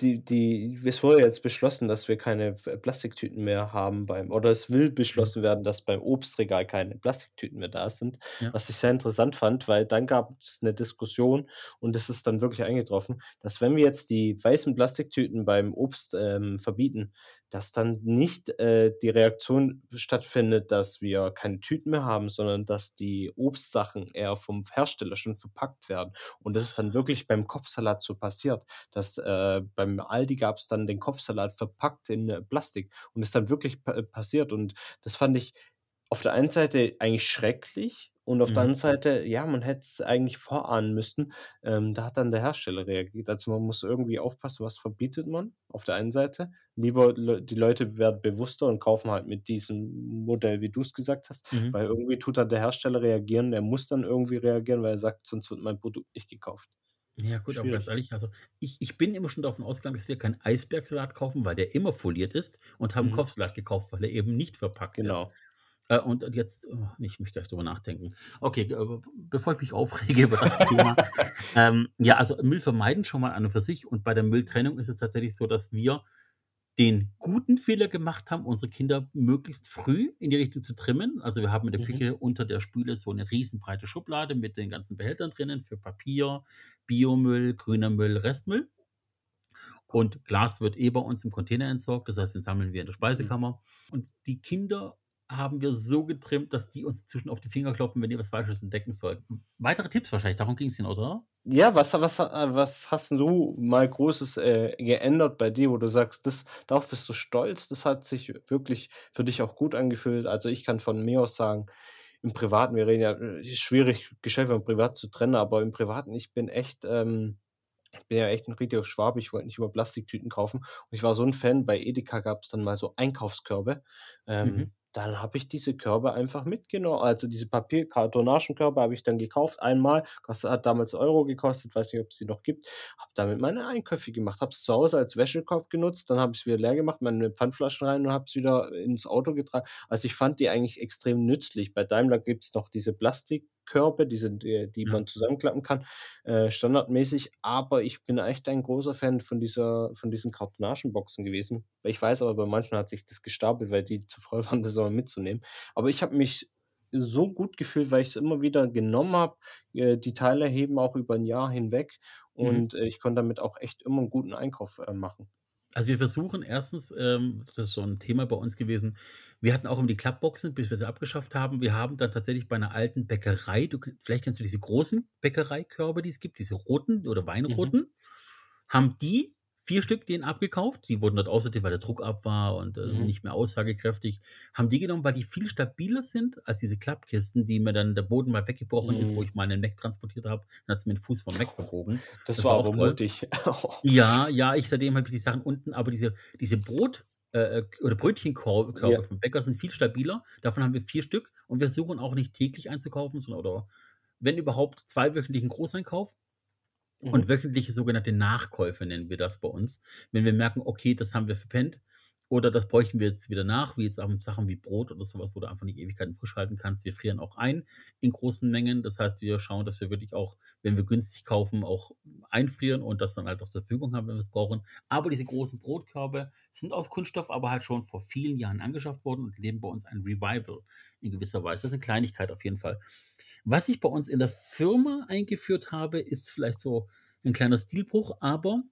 die, die, es wurde jetzt beschlossen, dass wir keine Plastiktüten mehr haben beim, oder es will mhm. beschlossen werden, dass beim Obstregal keine Plastiktüten mehr da sind, ja. was ich sehr interessant fand, weil dann gab es eine Diskussion und es ist dann wirklich eingetroffen, dass wenn wir jetzt die weißen Plastiktüten beim Obst ähm, verbieten, dass dann nicht äh, die Reaktion stattfindet, dass wir keine Tüten mehr haben, sondern dass die Obstsachen eher vom Hersteller schon verpackt werden. Und das ist dann wirklich beim Kopfsalat so passiert, dass äh, beim Aldi gab es dann den Kopfsalat verpackt in äh, Plastik und ist dann wirklich passiert. Und das fand ich auf der einen Seite eigentlich schrecklich und auf der mhm. anderen Seite, ja, man hätte es eigentlich vorahnen müssen. Ähm, da hat dann der Hersteller reagiert. Also man muss irgendwie aufpassen, was verbietet man auf der einen Seite. Lieber die Leute werden bewusster und kaufen halt mit diesem Modell, wie du es gesagt hast, Mhm. weil irgendwie tut dann der Hersteller reagieren. Er muss dann irgendwie reagieren, weil er sagt, sonst wird mein Produkt nicht gekauft. Ja, gut, aber ganz ehrlich, also ich, ich bin immer schon davon ausgegangen, dass wir keinen Eisbergsalat kaufen, weil der immer foliert ist und haben Mhm. Kopfsalat gekauft, weil er eben nicht verpackt ist. Genau. Äh, und jetzt, oh, ich möchte gleich drüber nachdenken. Okay, äh, bevor ich mich aufrege über das Thema. ähm, ja, also Müll vermeiden schon mal an und für sich. Und bei der Mülltrennung ist es tatsächlich so, dass wir den guten Fehler gemacht haben, unsere Kinder möglichst früh in die Richtung zu trimmen. Also wir haben in der mhm. Küche unter der Spüle so eine riesenbreite Schublade mit den ganzen Behältern drinnen für Papier, Biomüll, grüner Müll, Restmüll. Und Glas wird eh bei uns im Container entsorgt, das heißt, den sammeln wir in der mhm. Speisekammer. Mhm. Und die Kinder haben wir so getrimmt, dass die uns zwischen auf die Finger klopfen, wenn die was Falsches entdecken sollten. Weitere Tipps wahrscheinlich, darum ging es Ihnen, oder? Ja, was, was, was hast du mal Großes äh, geändert bei dir, wo du sagst, das, darauf bist du stolz, das hat sich wirklich für dich auch gut angefühlt. Also ich kann von mir aus sagen, im Privaten, wir reden ja, ist schwierig, Geschäft und Privat zu trennen, aber im Privaten, ich bin echt, ähm, ich bin ja echt ein richtiger Schwab, ich wollte nicht immer Plastiktüten kaufen. Und ich war so ein Fan, bei Edeka gab es dann mal so Einkaufskörbe. Ähm, mhm dann habe ich diese Körbe einfach mitgenommen. Also diese Papierkartonagenkörbe habe ich dann gekauft einmal. Das hat damals Euro gekostet, weiß nicht, ob es sie noch gibt. Habe damit meine Einkäufe gemacht, habe es zu Hause als Wäschekorb genutzt, dann habe ich es wieder leer gemacht, meine Pfandflaschen rein und habe es wieder ins Auto getragen. Also ich fand die eigentlich extrem nützlich. Bei Daimler gibt es noch diese Plastik Körbe, die, sind, die, die ja. man zusammenklappen kann, äh, standardmäßig. Aber ich bin echt ein großer Fan von, dieser, von diesen Kartonagenboxen gewesen. Ich weiß aber, bei manchen hat sich das gestapelt, weil die zu voll waren, das auch mitzunehmen. Aber ich habe mich so gut gefühlt, weil ich es immer wieder genommen habe. Äh, die Teile heben auch über ein Jahr hinweg mhm. und mhm. ich konnte damit auch echt immer einen guten Einkauf äh, machen. Also wir versuchen erstens, ähm, das ist so ein Thema bei uns gewesen, wir hatten auch immer die Klappboxen, bis wir sie abgeschafft haben. Wir haben dann tatsächlich bei einer alten Bäckerei, du, vielleicht kennst du diese großen Bäckereikörbe, die es gibt, diese roten oder Weinroten, mhm. haben die vier Stück denen abgekauft. Die wurden dort außerdem, weil der Druck ab war und äh, mhm. nicht mehr aussagekräftig. Haben die genommen, weil die viel stabiler sind als diese Klappkisten, die mir dann der Boden mal weggebrochen mhm. ist, wo mhm. ich mal einen Mac transportiert habe. Dann hat es mir den Fuß vom Mac verbogen. Das, das war, war auch mutig. ja, ja, ich seitdem habe ich die Sachen unten, aber diese, diese Brot- äh, oder Brötchenkörbe ja. vom Bäcker sind viel stabiler. Davon haben wir vier Stück und wir suchen auch nicht täglich einzukaufen, sondern oder wenn überhaupt zweiwöchentlichen Großeinkauf Mhm. Und wöchentliche sogenannte Nachkäufe nennen wir das bei uns. Wenn wir merken, okay, das haben wir verpennt oder das bräuchten wir jetzt wieder nach, wie jetzt auch mit Sachen wie Brot oder sowas, wo du einfach nicht Ewigkeiten frisch halten kannst. Wir frieren auch ein in großen Mengen. Das heißt, wir schauen, dass wir wirklich auch, wenn wir günstig kaufen, auch einfrieren und das dann halt auch zur Verfügung haben, wenn wir es brauchen. Aber diese großen Brotkörbe sind aus Kunststoff, aber halt schon vor vielen Jahren angeschafft worden und leben bei uns ein Revival in gewisser Weise. Das ist eine Kleinigkeit auf jeden Fall. Was ich bei uns in der Firma eingeführt habe, ist vielleicht so ein kleiner Stilbruch, aber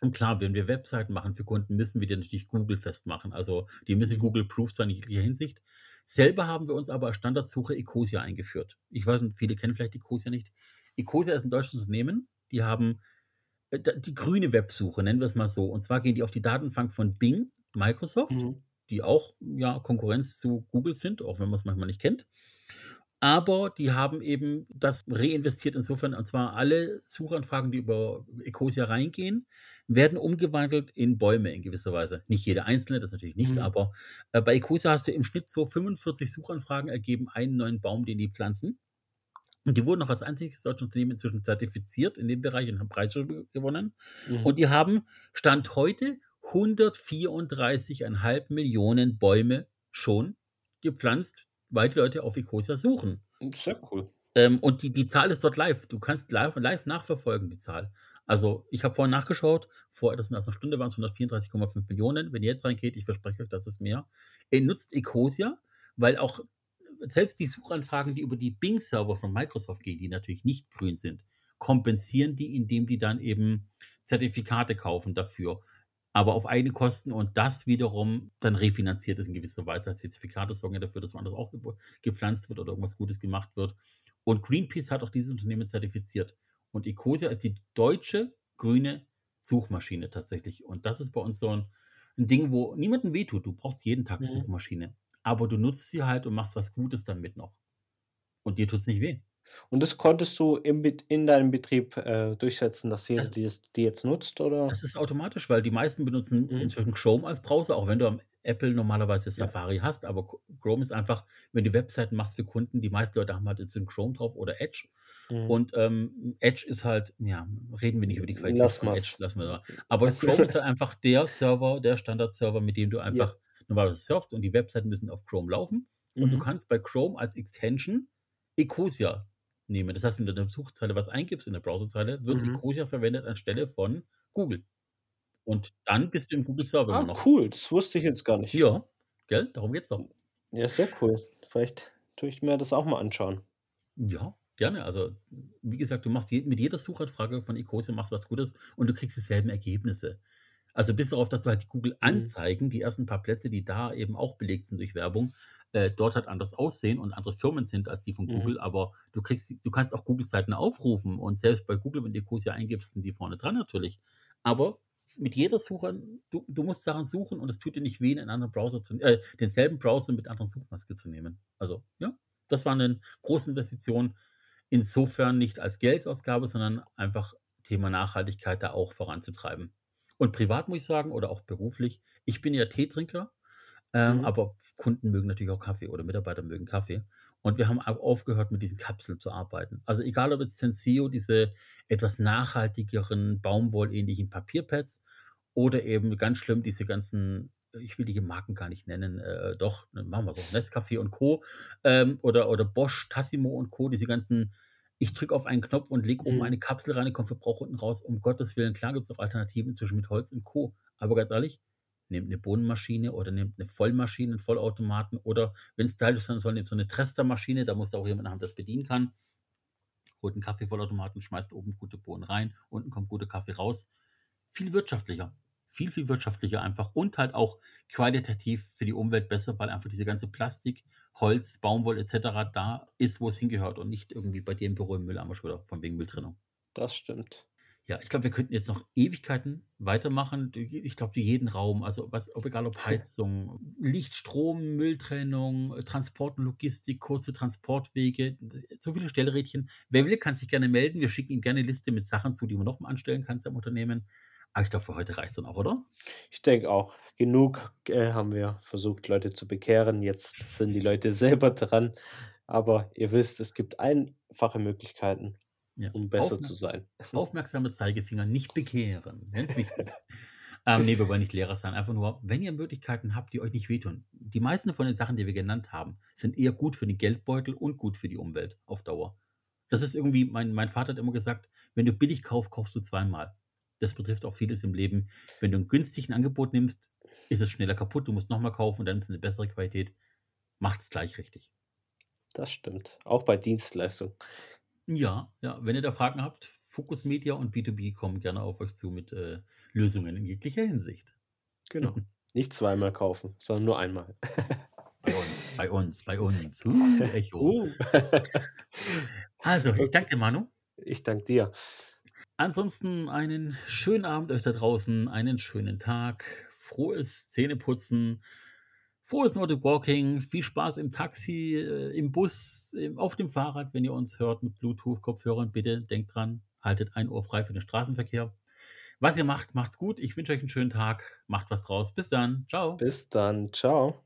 und klar, wenn wir Webseiten machen für Kunden, müssen wir die natürlich Google festmachen. Also die müssen Google-proof sein in jeglicher Hinsicht. Selber haben wir uns aber als Standardsuche Ecosia eingeführt. Ich weiß nicht, viele kennen vielleicht Ecosia nicht. Ecosia ist ein deutsches Unternehmen. Die haben äh, die grüne Websuche, nennen wir es mal so. Und zwar gehen die auf die Datenbank von Bing, Microsoft, mhm. die auch ja, Konkurrenz zu Google sind, auch wenn man es manchmal nicht kennt. Aber die haben eben das reinvestiert insofern, und zwar alle Suchanfragen, die über Ecosia reingehen, werden umgewandelt in Bäume in gewisser Weise. Nicht jede einzelne, das natürlich nicht, mhm. aber äh, bei Ecosia hast du im Schnitt so 45 Suchanfragen ergeben, einen neuen Baum, den die pflanzen. Und die wurden auch als einziges deutsche Unternehmen inzwischen zertifiziert in dem Bereich und haben Preise gewonnen. Mhm. Und die haben Stand heute 134,5 Millionen Bäume schon gepflanzt, weil die Leute auf Ecosia suchen. Sehr cool. Ähm, und die, die Zahl ist dort live. Du kannst live, live nachverfolgen, die Zahl. Also, ich habe vorhin nachgeschaut, vor etwas mehr als einer Stunde waren es 134,5 Millionen. Wenn ihr jetzt reingeht, ich verspreche euch, das ist mehr. Ihr nutzt Ecosia, weil auch selbst die Suchanfragen, die über die Bing-Server von Microsoft gehen, die natürlich nicht grün sind, kompensieren die, indem die dann eben Zertifikate kaufen dafür. Aber auf eigene Kosten und das wiederum dann refinanziert ist in gewisser Weise. Als Zertifikate sorgen ja dafür, dass woanders auch ge- gepflanzt wird oder irgendwas Gutes gemacht wird. Und Greenpeace hat auch dieses Unternehmen zertifiziert. Und Ecosia ist die deutsche grüne Suchmaschine tatsächlich. Und das ist bei uns so ein, ein Ding, wo niemandem wehtut. Du brauchst jeden Tag eine Mhm. Suchmaschine. Aber du nutzt sie halt und machst was Gutes damit noch. Und dir tut es nicht weh. Und das konntest du im in deinem Betrieb, äh, durchsetzen, dass jeder Also die die jetzt nutzt, oder? Das ist automatisch, weil die meisten benutzen Mhm. inzwischen Chrome als Browser, auch wenn du am Apple normalerweise Ja. Safari hast. Aber Ch- Chrome ist einfach, wenn du Webseiten machst für Kunden, die meisten Leute haben halt inzwischen Chrome drauf oder Edge. Mhm. Und ähm, Edge ist halt, ja, reden wir nicht über die Qualität Lass von Edge, lassen wir da. Aber Chrome ist halt einfach der Server, der Standard-Server, mit dem du Ja. einfach normalerweise surfst und die Webseiten müssen auf Chrome laufen. Und du Mhm. kannst bei Chrome als Extension Ecosia nehmen. Das heißt, wenn du in der Suchzeile was eingibst in der Browserzeile, wird Mhm. Ecosia verwendet anstelle von Google. Und dann bist du im Google-Server immer Ah, noch. cool, das wusste ich jetzt gar nicht. Ja, gell? Darum geht's doch. Ja, sehr cool. Vielleicht tue ich mir das auch mal anschauen. Ja, gerne. Also, wie gesagt, du machst je, mit jeder Suchanfrage von Ecosia machst was Gutes und du kriegst dieselben Ergebnisse. Also bis darauf, dass du halt die Mhm. Google-Anzeigen, die ersten paar Plätze, die da eben auch belegt sind durch Werbung, äh, dort halt anders aussehen und andere Firmen sind als die von Mhm. Google, aber du kriegst, du kannst auch Google-Seiten aufrufen und selbst bei Google, wenn du Ecosia eingibst, sind die vorne dran natürlich. Aber mit jeder Suche, du, du musst Sachen suchen und es tut dir nicht weh, einen anderen Browser zu, äh, denselben Browser mit anderen Suchmaske zu nehmen. Also, ja, das war eine große Investition. Insofern nicht als Geldausgabe, sondern einfach Thema Nachhaltigkeit da auch voranzutreiben. Und privat muss ich sagen, oder auch beruflich, ich bin ja Teetrinker, ähm, Mhm. aber Kunden mögen natürlich auch Kaffee oder Mitarbeiter mögen Kaffee. Und wir haben auch aufgehört, mit diesen Kapseln zu arbeiten. Also egal, ob jetzt Senseo, diese etwas nachhaltigeren, baumwollähnlichen Papierpads oder eben ganz schlimm diese ganzen, ich will die Marken gar nicht nennen, äh, doch, ne, machen wir so, Nescafé und Co. Ähm, oder, oder Bosch, Tassimo und Co. Diese ganzen, ich drücke auf einen Knopf und lege oben Mhm. eine Kapsel rein, kommt Verbrauch unten raus. Um Gottes Willen, klar gibt es auch Alternativen inzwischen mit Holz und Co. Aber ganz ehrlich, nehmt eine Bohnenmaschine oder nehmt eine Vollmaschine, einen Vollautomaten oder wenn es Teil ist, dann soll nehmt so eine Trester-Maschine, da muss da auch jemand haben, das bedienen kann. Holt einen Kaffeevollautomaten, schmeißt oben gute Bohnen rein, unten kommt guter Kaffee raus. Viel wirtschaftlicher. Viel, viel wirtschaftlicher einfach und halt auch qualitativ für die Umwelt besser, weil einfach diese ganze Plastik, Holz, Baumwolle etc. da ist, wo es hingehört und nicht irgendwie bei dir im Büro im Mülleimer schon wieder von wegen Mülltrennung. Das stimmt. Ja, ich glaube, wir könnten jetzt noch Ewigkeiten weitermachen. Ich glaube, jeden Raum, also was, ob egal ob Heizung, Licht, Strom, Mülltrennung, Transport und Logistik, kurze Transportwege, so viele Stellrädchen. Wer will, kann sich gerne melden. Wir schicken ihm gerne eine Liste mit Sachen zu, die man noch mal anstellen kann im Unternehmen. Aber ich glaube, für heute reicht es dann auch, oder? Ich denke auch, genug äh, haben wir versucht, Leute zu bekehren. Jetzt sind die Leute selber dran. Aber ihr wisst, es gibt einfache Möglichkeiten, Ja. um besser Aufmer- zu sein. Aufmerksame Zeigefinger nicht bekehren. Wichtig. ähm, nee, wir wollen nicht Lehrer sein. Einfach nur, wenn ihr Möglichkeiten habt, die euch nicht wehtun. Die meisten von den Sachen, die wir genannt haben, sind eher gut für den Geldbeutel und gut für die Umwelt auf Dauer. Das ist irgendwie, mein, mein Vater hat immer gesagt, wenn du billig kaufst, kaufst du zweimal. Das betrifft auch vieles im Leben. Wenn du ein günstiges Angebot nimmst, ist es schneller kaputt. Du musst nochmal kaufen und dann ist es eine bessere Qualität. Macht es gleich richtig. Das stimmt. Auch bei Dienstleistungen. Ja, ja, wenn ihr da Fragen habt, Focus Media und B2B kommen gerne auf euch zu mit äh, Lösungen in jeglicher Hinsicht. Genau. Nicht zweimal kaufen, sondern nur einmal. Bei uns, bei uns, bei uns. Uh, Echo. Uh. Also, ich danke dir, Manu. Ich danke dir. Ansonsten einen schönen Abend euch da draußen, einen schönen Tag, frohes Zähneputzen, frohes Nordic Walking, viel Spaß im Taxi, äh, im Bus, auf dem Fahrrad, wenn ihr uns hört mit Bluetooth-Kopfhörern. Bitte denkt dran, haltet ein Ohr frei für den Straßenverkehr. Was ihr macht, macht's gut. Ich wünsche euch einen schönen Tag. Macht was draus. Bis dann. Ciao. Bis dann. Ciao.